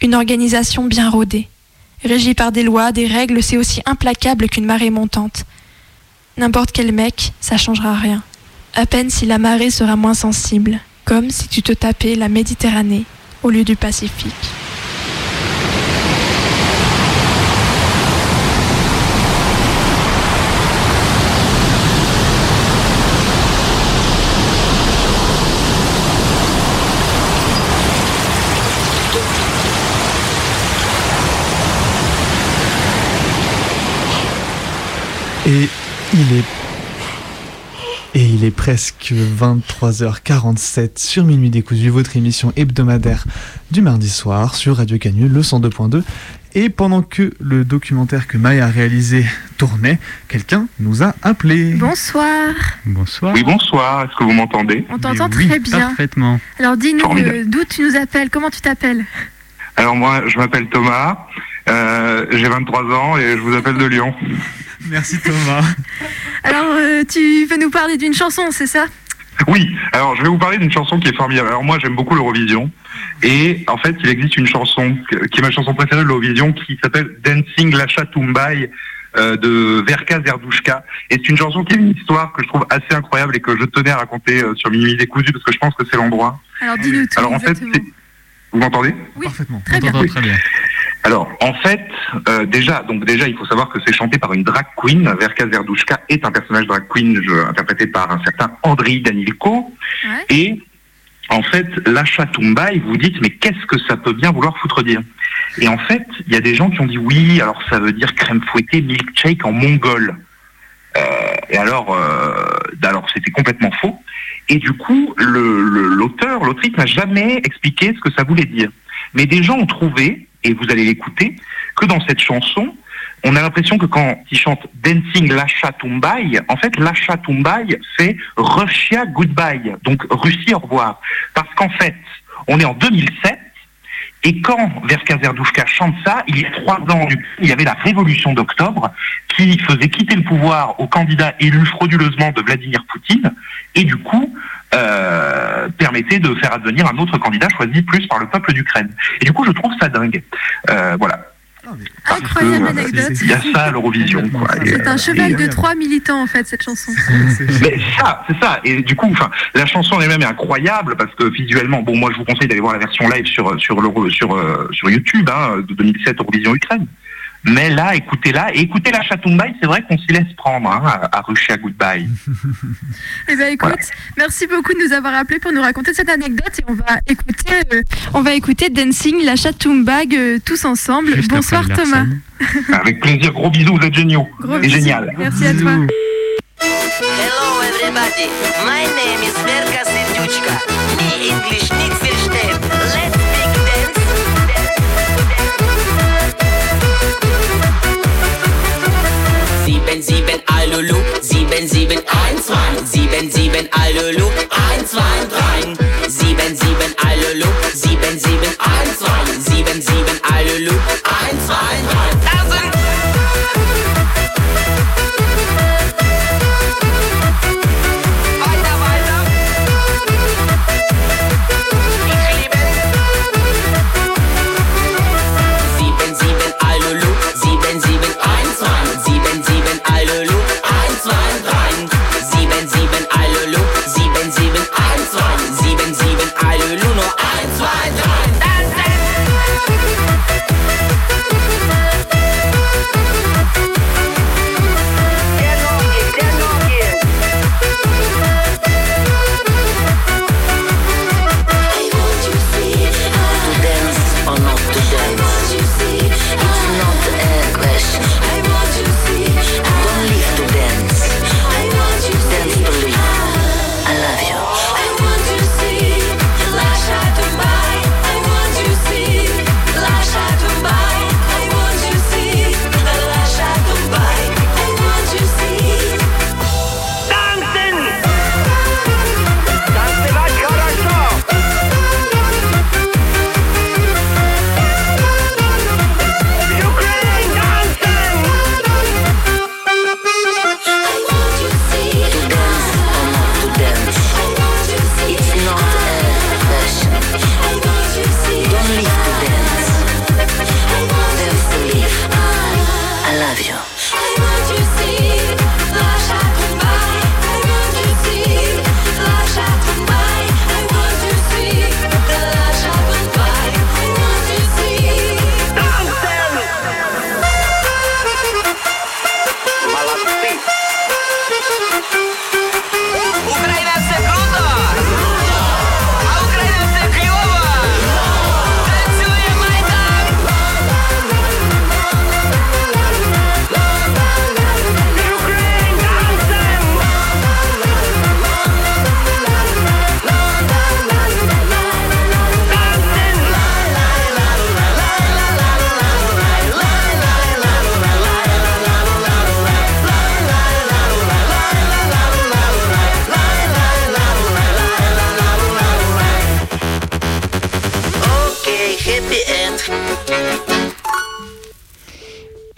une organisation bien rodée. Régie par des lois, des règles, c'est aussi implacable qu'une marée montante. N'importe quel mec, ça changera rien. À peine si la marée sera moins sensible, comme si tu te tapais la Méditerranée au lieu du Pacifique. Et il est Et il est presque 23h47 sur Minuit décousu, votre émission hebdomadaire du mardi soir sur Radio Canu, le 102.2. Et pendant que le documentaire que Maya a réalisé tournait, quelqu'un nous a appelé. Bonsoir. Bonsoir. Oui, bonsoir. Est-ce que vous m'entendez? On t'entend Oui, très bien. Parfaitement. Alors dis-nous euh, d'où tu nous appelles, comment tu t'appelles? Alors moi, je m'appelle Thomas. euh, J'ai 23 ans et je vous appelle de Lyon. Merci Thomas. Alors euh, tu veux nous parler d'une chanson, c'est ça? Oui, alors je vais vous parler d'une chanson qui est formidable. Alors moi j'aime beaucoup l'Eurovision et en fait il existe une chanson qui est ma chanson préférée de l'Eurovision qui s'appelle Dancing Lacha Tumbai euh, de Verka Zerdouchka et c'est une chanson qui a une histoire que je trouve assez incroyable et que je tenais à raconter euh, sur Minuit décousu parce que je pense que c'est l'endroit. Alors dis-nous tout Alors en fait, vous m'entendez? Parfaitement. Très bien. Très bien. Alors, en fait, euh, déjà, donc déjà, il faut savoir que c'est chanté par une drag queen. Verka Zerdouchka est un personnage drag queen je- interprété par un certain Andriy Danilko. Ouais. Et en fait, l'achat Tumbai, vous dites, mais qu'est-ce que ça peut bien vouloir foutre dire? Et en fait, il y a des gens qui ont dit oui, alors ça veut dire crème fouettée, milkshake en mongol. Euh, et alors, euh, alors c'était complètement faux. Et du coup, le- le- l'auteur, l'autrice n'a jamais expliqué ce que ça voulait dire. Mais des gens ont trouvé, et vous allez l'écouter, que dans cette chanson, on a l'impression que quand il chante Dancing Lasha Tumbai, en fait, Lasha Tumbai fait Russia Goodbye, donc Russie au revoir. Parce qu'en fait, on est en 2007, et quand Verka Zerdouchka chante ça, il y a trois ans, il y avait la révolution d'octobre qui faisait quitter le pouvoir au candidat élu frauduleusement de Vladimir Poutine, et du coup, euh, permettait de faire advenir un autre candidat choisi plus par le peuple d'Ukraine. Et du coup, je trouve ça dingue. Euh, voilà. Incroyable que, euh, anecdote. Il y a ça à l'Eurovision. C'est un euh, cheval et, de trois militants en fait cette chanson. mais ça, c'est ça. Et du coup, enfin, la chanson elle-même est incroyable parce que visuellement, bon, moi je vous conseille d'aller voir la version live sur sur sur sur YouTube hein, de 2007 Eurovision Ukraine. Mais là, écoutez-la et écoutez la Chatumbai, c'est vrai qu'on s'y laisse prendre hein, à, à Russia Goodbye. Eh ben écoute, merci beaucoup de nous avoir appelé pour nous raconter cette anecdote et on va écouter, euh, on va écouter Dancing, la Chatumbag euh, tous ensemble. Juste Bonsoir Thomas. Avec plaisir, gros bisous, vous êtes géniaux. Gros Et bisous. génial. Merci à toi. Hello everybody, my name is Verka Serdyuchka. Me English nicht verstehen. Let's Sieben, sieben, Alulu, sieben, sieben, eins, zwei, sieben, sieben, Alulu, eins, zwei, drei, sieben, sieben, Alulu, sieben, sieben, eins, zwei, sieben,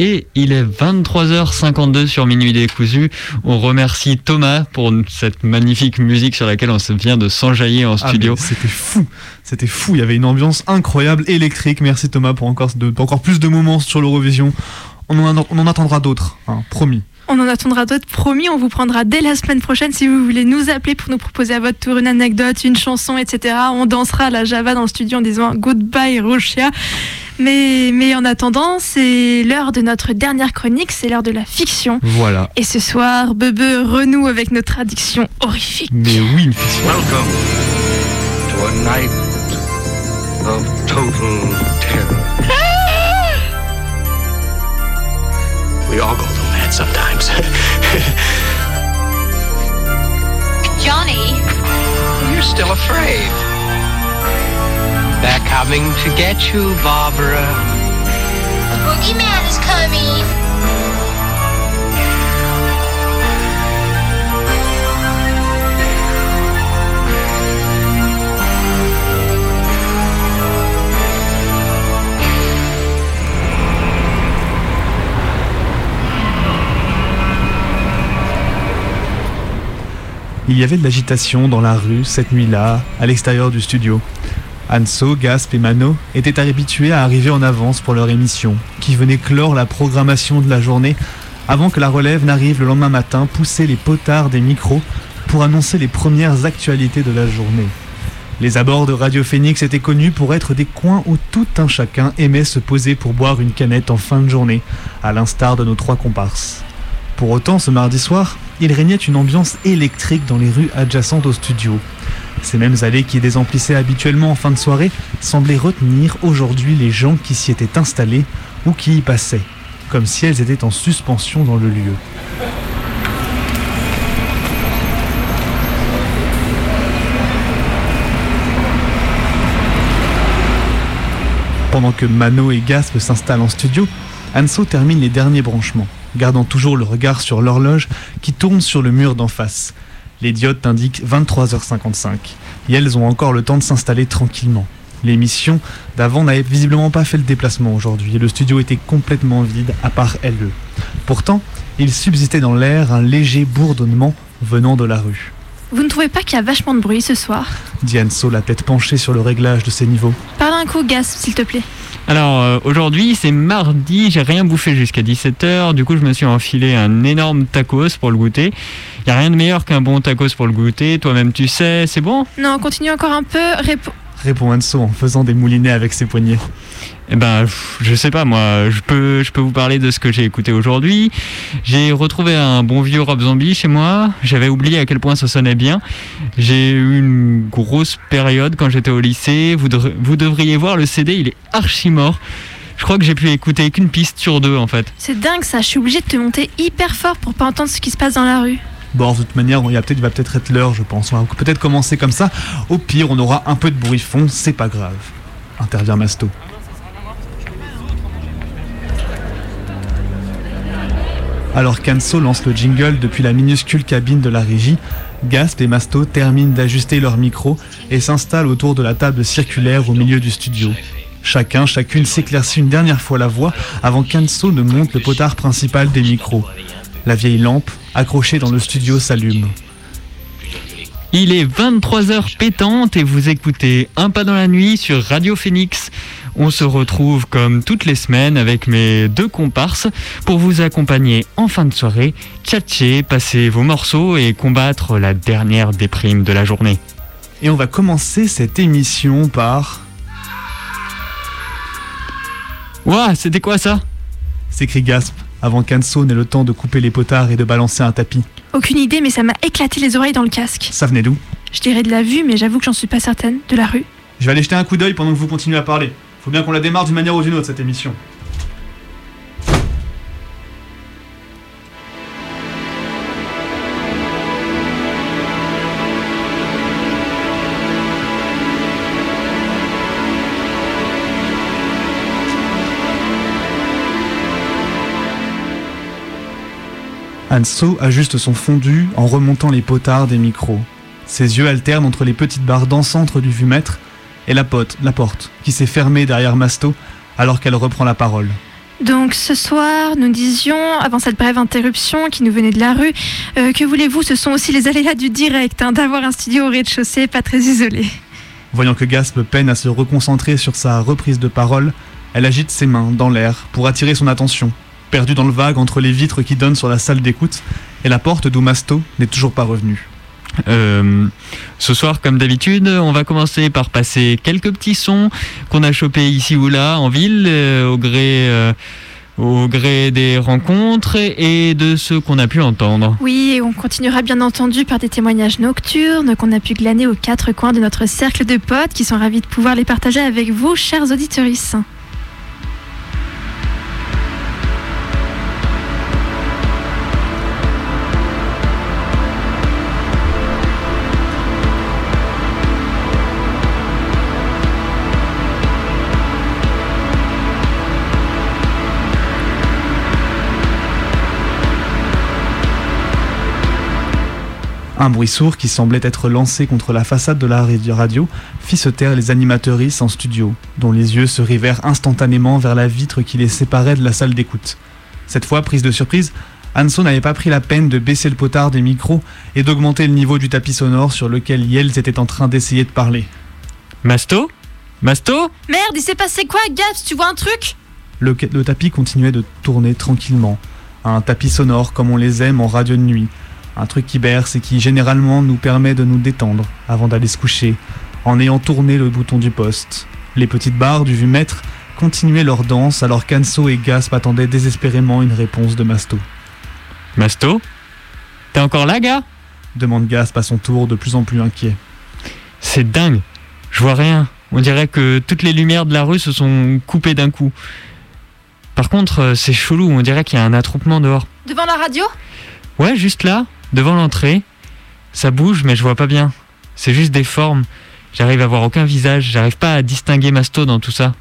Et il est 23h52 sur Minuit décousu. On remercie Thomas pour cette magnifique musique sur laquelle on se vient de s'enjailler en Ah, studio. C'était fou, c'était fou. Il y avait une ambiance incroyable, électrique. Merci Thomas pour encore, de- pour encore plus de moments sur l'Eurovision. On en, on en attendra d'autres, hein, promis. On en attendra d'autres, promis, on vous prendra dès la semaine prochaine si vous voulez nous appeler pour nous proposer à votre tour une anecdote, une chanson, etc. On dansera à la Java dans le studio en disant Goodbye Russia. Mais, mais en attendant, c'est l'heure de notre dernière chronique, c'est l'heure de la fiction. Voilà. Et ce soir, Bebe renoue avec notre addiction horrifique. Mais oui, une fiction. Welcome to a night of total terror. We all go through that sometimes. Johnny, You're still afraid. They're coming to get you, Barbara. The boogeyman is coming. Il y avait de l'agitation dans la rue cette nuit-là, à l'extérieur du studio. Anso, Gasp et Mano étaient habitués à arriver en avance pour leur émission, qui venait clore la programmation de la journée avant que la relève n'arrive le lendemain matin pousser les potards des micros pour annoncer les premières actualités de la journée. Les abords de Radio Phoenix étaient connus pour être des coins où tout un chacun aimait se poser pour boire une canette en fin de journée, à l'instar de nos trois comparses. Pour autant, ce mardi soir, il régnait une ambiance électrique dans les rues adjacentes au studio. Ces mêmes allées qui désemplissaient habituellement en fin de soirée semblaient retenir aujourd'hui les gens qui s'y étaient installés ou qui y passaient, comme si elles étaient en suspension dans le lieu. Pendant que Mano et Gasp s'installent en studio, Anso termine les derniers branchements, gardant toujours le regard sur l'horloge qui tourne sur le mur d'en face. Les diodes indiquent 23h55 et elles ont encore le temps de s'installer tranquillement. L'émission d'avant n'avait visiblement pas fait le déplacement aujourd'hui et le studio était complètement vide à part LE. Pourtant, il subsistait dans l'air un léger bourdonnement venant de la rue. Vous ne trouvez pas qu'il y a vachement de bruit ce soir? Dit Anso, la tête penchée sur le réglage de ses niveaux. Parle un coup, Gas, s'il te plaît. Alors euh, aujourd'hui c'est mardi, j'ai rien bouffé jusqu'à 17h, du coup je me suis enfilé un énorme tacos pour le goûter. Y a rien de meilleur qu'un bon tacos pour le goûter, toi-même tu sais, c'est bon? Non, continue encore un peu. Répo- Répond Anso en faisant des moulinets avec ses poignets. Eh ben, je sais pas, moi, je peux, je peux vous parler de ce que j'ai écouté aujourd'hui. J'ai retrouvé un bon vieux Rob Zombie chez moi. J'avais oublié à quel point ça sonnait bien. J'ai eu une grosse période quand j'étais au lycée. Vous devriez voir le CD, il est archi mort. Je crois que j'ai pu écouter qu'une piste sur deux en fait. C'est dingue ça, je suis obligée de te monter hyper fort pour pas entendre ce qui se passe dans la rue. Bon, de toute manière, il y a peut-être, va peut-être être l'heure, je pense. On va peut-être commencer comme ça. Au pire, on aura un peu de bruit fond, c'est pas grave. Intervient Masto. Alors qu'Anso lance le jingle depuis la minuscule cabine de la régie, Gasp et Masto terminent d'ajuster leur micro et s'installent autour de la table circulaire au milieu du studio. Chacun, chacune s'éclaircit une dernière fois la voix avant qu'Anso ne monte le potard principal des micros. La vieille lampe, accrochée dans le studio, s'allume. Il est 23h pétante et vous écoutez Un pas dans la nuit sur Radio Phoenix. On se retrouve comme toutes les semaines avec mes deux comparses pour vous accompagner en fin de soirée, tchatcher, passer vos morceaux et combattre la dernière déprime de la journée. Et on va commencer cette émission par... Ouah, c'était quoi ça? S'écrie Gasp, avant qu'Anso n'ait le temps de couper les potards et de balancer un tapis. Aucune idée, mais ça m'a éclaté les oreilles dans le casque. Ça venait d'où? Je dirais de la vue, mais j'avoue que j'en suis pas certaine. De la rue. Je vais aller jeter un coup d'œil pendant que vous continuez à parler. Faut bien qu'on la démarre d'une manière ou d'une autre, cette émission. Anso ajuste son fondu en remontant les potards des micros. Ses yeux alternent entre les petites barres dansantes du vumètre et la, pote, la porte qui s'est fermée derrière Masto alors qu'elle reprend la parole. Donc ce soir, nous disions, avant cette brève interruption qui nous venait de la rue, euh, que voulez-vous, ce sont aussi les aléas du direct, hein, d'avoir un studio au rez-de-chaussée pas très isolé. Voyant que Gasp peine à se reconcentrer sur sa reprise de parole, elle agite ses mains dans l'air pour attirer son attention, perdue dans le vague entre les vitres qui donnent sur la salle d'écoute et la porte d'où Masto n'est toujours pas revenu. Euh, ce soir, comme d'habitude, on va commencer par passer quelques petits sons qu'on a chopés ici ou là en ville, euh, au gré, euh, au gré des rencontres et de ceux qu'on a pu entendre. Oui, et on continuera bien entendu par des témoignages nocturnes qu'on a pu glaner aux quatre coins de notre cercle de potes qui sont ravis de pouvoir les partager avec vous, chers auditeurs. Un bruit sourd qui semblait être lancé contre la façade de la radio fit se taire les animatrices en studio, dont les yeux se rivèrent instantanément vers la vitre qui les séparait de la salle d'écoute. Cette fois, prise de surprise, Anso n'avait pas pris la peine de baisser le potard des micros et d'augmenter le niveau du tapis sonore sur lequel Yels était en train d'essayer de parler. Masto? Masto? Merde, il s'est passé quoi, Gaps Tu vois un truc? Le, le tapis continuait de tourner tranquillement. Un tapis sonore comme on les aime en radio de nuit, un truc qui berce et qui généralement nous permet de nous détendre avant d'aller se coucher, en ayant tourné le bouton du poste. Les petites barres du vue-mètre continuaient leur danse alors qu'Anso et Gasp attendaient désespérément une réponse de Masto. Masto? T'es encore là, gars? demande Gasp à son tour de plus en plus inquiet. C'est dingue, je vois rien. On dirait que toutes les lumières de la rue se sont coupées d'un coup. Par contre, euh, c'est chelou, on dirait qu'il y a un attroupement dehors. Devant la radio? Ouais, juste là, devant l'entrée. Ça bouge, mais je vois pas bien. C'est juste des formes. J'arrive à voir aucun visage. J'arrive pas à distinguer Masto dans tout ça.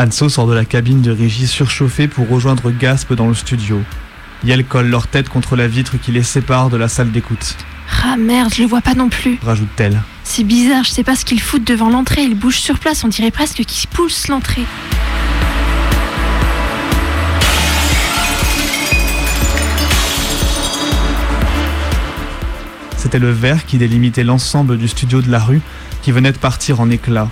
Anso sort de la cabine de régie surchauffée pour rejoindre Gasp dans le studio. Yel colle leur tête contre la vitre qui les sépare de la salle d'écoute. Ah merde, je le vois pas non plus. Rajoute-t-elle. C'est bizarre, je sais pas ce qu'ils foutent devant l'entrée. Ils bougent sur place, on dirait presque qu'ils poussent l'entrée. C'était le verre qui délimitait l'ensemble du studio de la rue qui venait de partir en éclats.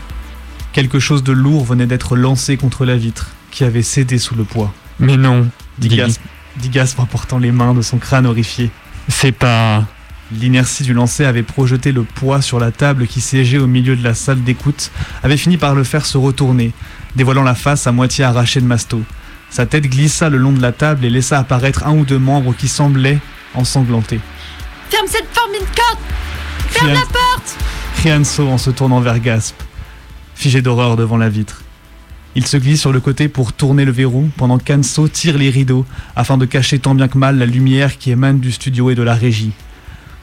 Quelque chose de lourd venait d'être lancé contre la vitre, qui avait cédé sous le poids. Mais non, dit Gasp, dit Gasp en portant les mains de son crâne horrifié. C'est pas... L'inertie du lancer avait projeté le poids sur la table qui siégeait au milieu de la salle d'écoute, avait fini par le faire se retourner, dévoilant la face à moitié arrachée de Masto. Sa tête glissa le long de la table et laissa apparaître un ou deux membres qui semblaient ensanglantés. Ferme cette porte, Mincotte Ferme la porte Rianso en se tournant vers Gasp, figé d'horreur devant la vitre. Il se glisse sur le côté pour tourner le verrou pendant qu'Anso tire les rideaux afin de cacher tant bien que mal la lumière qui émane du studio et de la régie.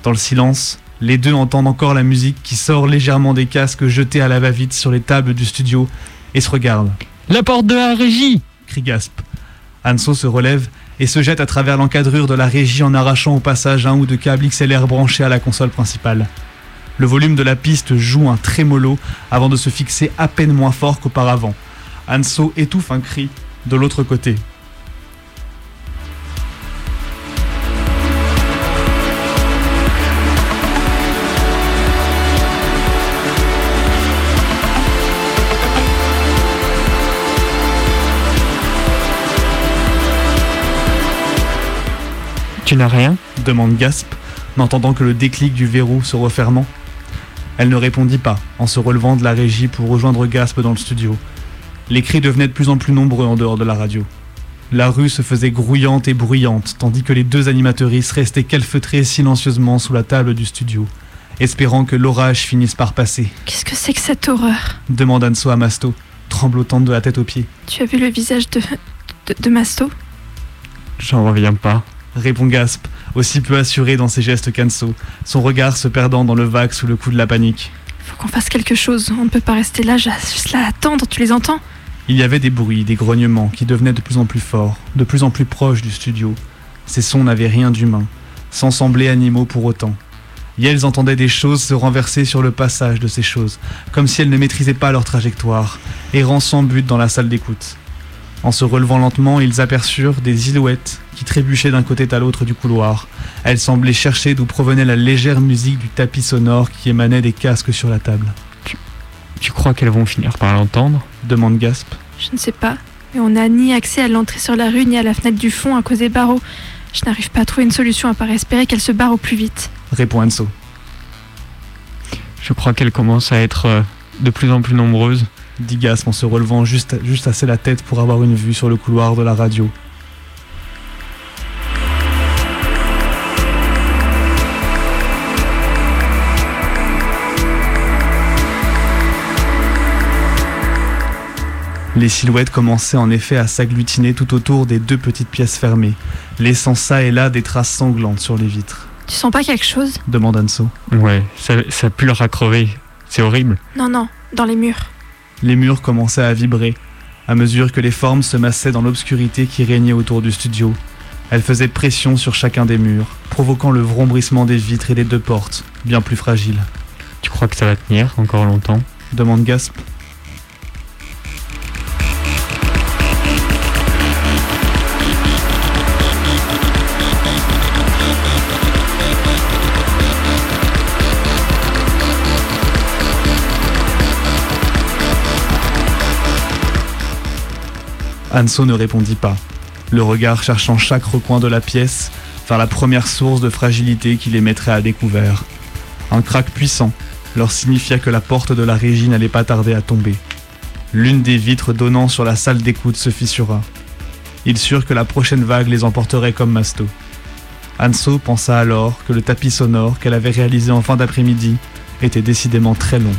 Dans le silence, les deux entendent encore la musique qui sort légèrement des casques jetés à la va-vite sur les tables du studio et se regardent. La porte de la régie crie Gasp. Anso se relève et se jette à travers l'encadrure de la régie en arrachant au passage un ou deux câbles XLR branchés à la console principale. Le volume de la piste joue un trémolo avant de se fixer à peine moins fort qu'auparavant. Anso étouffe un cri de l'autre côté. Tu n'as rien? Demande Gasp, n'entendant que le déclic du verrou se refermant. Elle ne répondit pas, en se relevant de la régie pour rejoindre Gasp dans le studio. Les cris devenaient de plus en plus nombreux en dehors de la radio. La rue se faisait grouillante et bruyante, tandis que les deux animatrices restaient calfeutrées silencieusement sous la table du studio, espérant que l'orage finisse par passer. Qu'est-ce que c'est que cette horreur? demande Anso à Masto, tremblotante de la tête aux pieds. Tu as vu le visage de, de, de Masto? J'en reviens pas. Répond Gasp, aussi peu assuré dans ses gestes qu'Anso, son regard se perdant dans le vague sous le coup de la panique. Faut qu'on fasse quelque chose. On ne peut pas rester là, juste là à attendre. Tu les entends? Il y avait des bruits, des grognements qui devenaient de plus en plus forts, de plus en plus proches du studio. Ces sons n'avaient rien d'humain, sans sembler animaux pour autant. Elles entendaient des choses se renverser sur le passage de ces choses, comme si elles ne maîtrisaient pas leur trajectoire, errant sans but dans la salle d'écoute. En se relevant lentement, ils aperçurent des silhouettes qui trébuchaient d'un côté à l'autre du couloir. Elles semblaient chercher d'où provenait la légère musique du tapis sonore qui émanait des casques sur la table. Tu crois qu'elles vont finir par l'entendre demande Gasp. Je ne sais pas. Et on n'a ni accès à l'entrée sur la rue ni à la fenêtre du fond à cause des barreaux. Je n'arrive pas à trouver une solution à part espérer qu'elles se barrent au plus vite. Répond Anso. Je crois qu'elles commencent à être euh, de plus en plus nombreuses. Dit Gasp en se relevant juste, juste assez la tête pour avoir une vue sur le couloir de la radio. Les silhouettes commençaient en effet à s'agglutiner tout autour des deux petites pièces fermées, laissant ça et là des traces sanglantes sur les vitres. Tu sens pas quelque chose? demande Anso. Ouais, ça, ça pue leur crever. C'est horrible. Non, non, dans les murs. Les murs commençaient à vibrer, à mesure que les formes se massaient dans l'obscurité qui régnait autour du studio. Elles faisaient pression sur chacun des murs, provoquant le vrombrissement des vitres et des deux portes, bien plus fragiles. Tu crois que ça va tenir encore longtemps? Demande Gasp. Anso ne répondit pas, le regard cherchant chaque recoin de la pièce vers la première source de fragilité qui les mettrait à découvert. Un crack puissant leur signifia que la porte de la régie n'allait pas tarder à tomber. L'une des vitres donnant sur la salle d'écoute se fissura. Ils surent que la prochaine vague les emporterait comme masto. Anso pensa alors que le tapis sonore qu'elle avait réalisé en fin d'après-midi était décidément très long.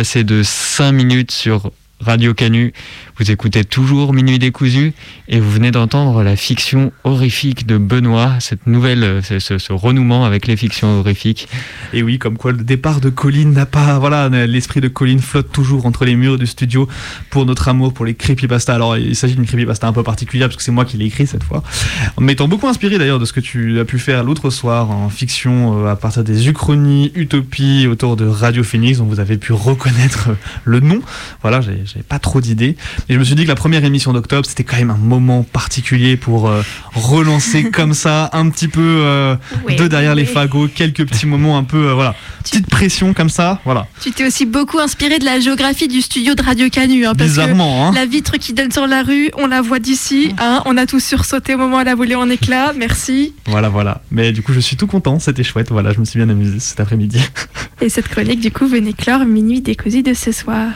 Passé de 5 minutes sur Radio Canu. Vous écoutez toujours Minuit décousu et vous venez d'entendre la fiction horrifique de Benoît, cette nouvelle, ce- ce renouement avec les fictions horrifiques. Et oui, comme quoi le départ de Colline n'a pas. Voilà, l'esprit de Colline flotte toujours entre les murs du studio pour notre amour pour les creepypasta. Alors, il s'agit d'une creepypasta un peu particulière parce que c'est moi qui l'ai écrit cette fois. En m'étant beaucoup inspiré d'ailleurs de ce que tu as pu faire l'autre soir en fiction euh, à partir des Uchronies, Utopie autour de Radio Phoenix, dont vous avez pu reconnaître le nom. Voilà, j'avais pas trop d'idées. Et je me suis dit que la première émission d'octobre, c'était quand même un moment particulier pour euh, relancer comme ça un petit peu euh, Oui, de derrière les fagots, quelques petits moments un peu, euh, voilà, petite pression comme ça, voilà. Tu t'es aussi beaucoup inspiré de la géographie du studio de Radio Canu. hein, parce Bizarrement, que hein. La vitre qui donne sur la rue, on la voit d'ici. hein, on a tous sursauté au moment où elle a volé en éclats. Merci. Voilà, voilà. Mais du coup, je suis tout content, c'était chouette, voilà, je me suis bien amusé cet après-midi. Et cette chronique, du coup, venait clore Minuit décosy de ce soir.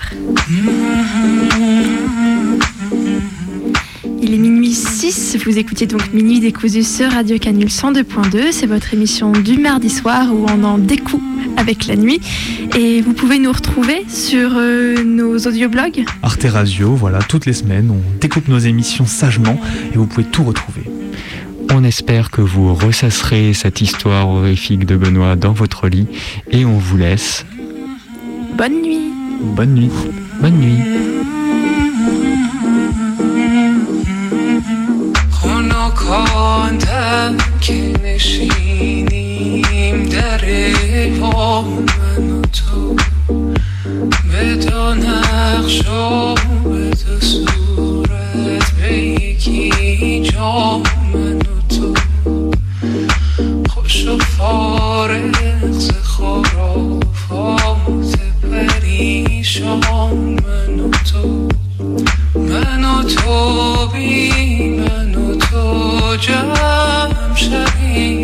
Il est minuit 6, vous écoutez donc Minuit décousu sur Radio Canul 102.2. C'est votre émission du mardi soir où on en découd avec la nuit. Et vous pouvez nous retrouver sur euh, nos audioblogs. Arte Radio, voilà, toutes les semaines, on découpe nos émissions sagement et vous pouvez tout retrouver. On espère que vous ressasserez cette histoire horrifique de Benoît dans votre lit et on vous laisse. Bonne nuit. Bonne nuit. Bonne nuit. خنکاندم که نشینیم در پا من و تو. دو نقش و به دو صورت به یکی جا من و تو. خوش و فارغ ز خرافات پریشان من و تو. من و تو بی من و تو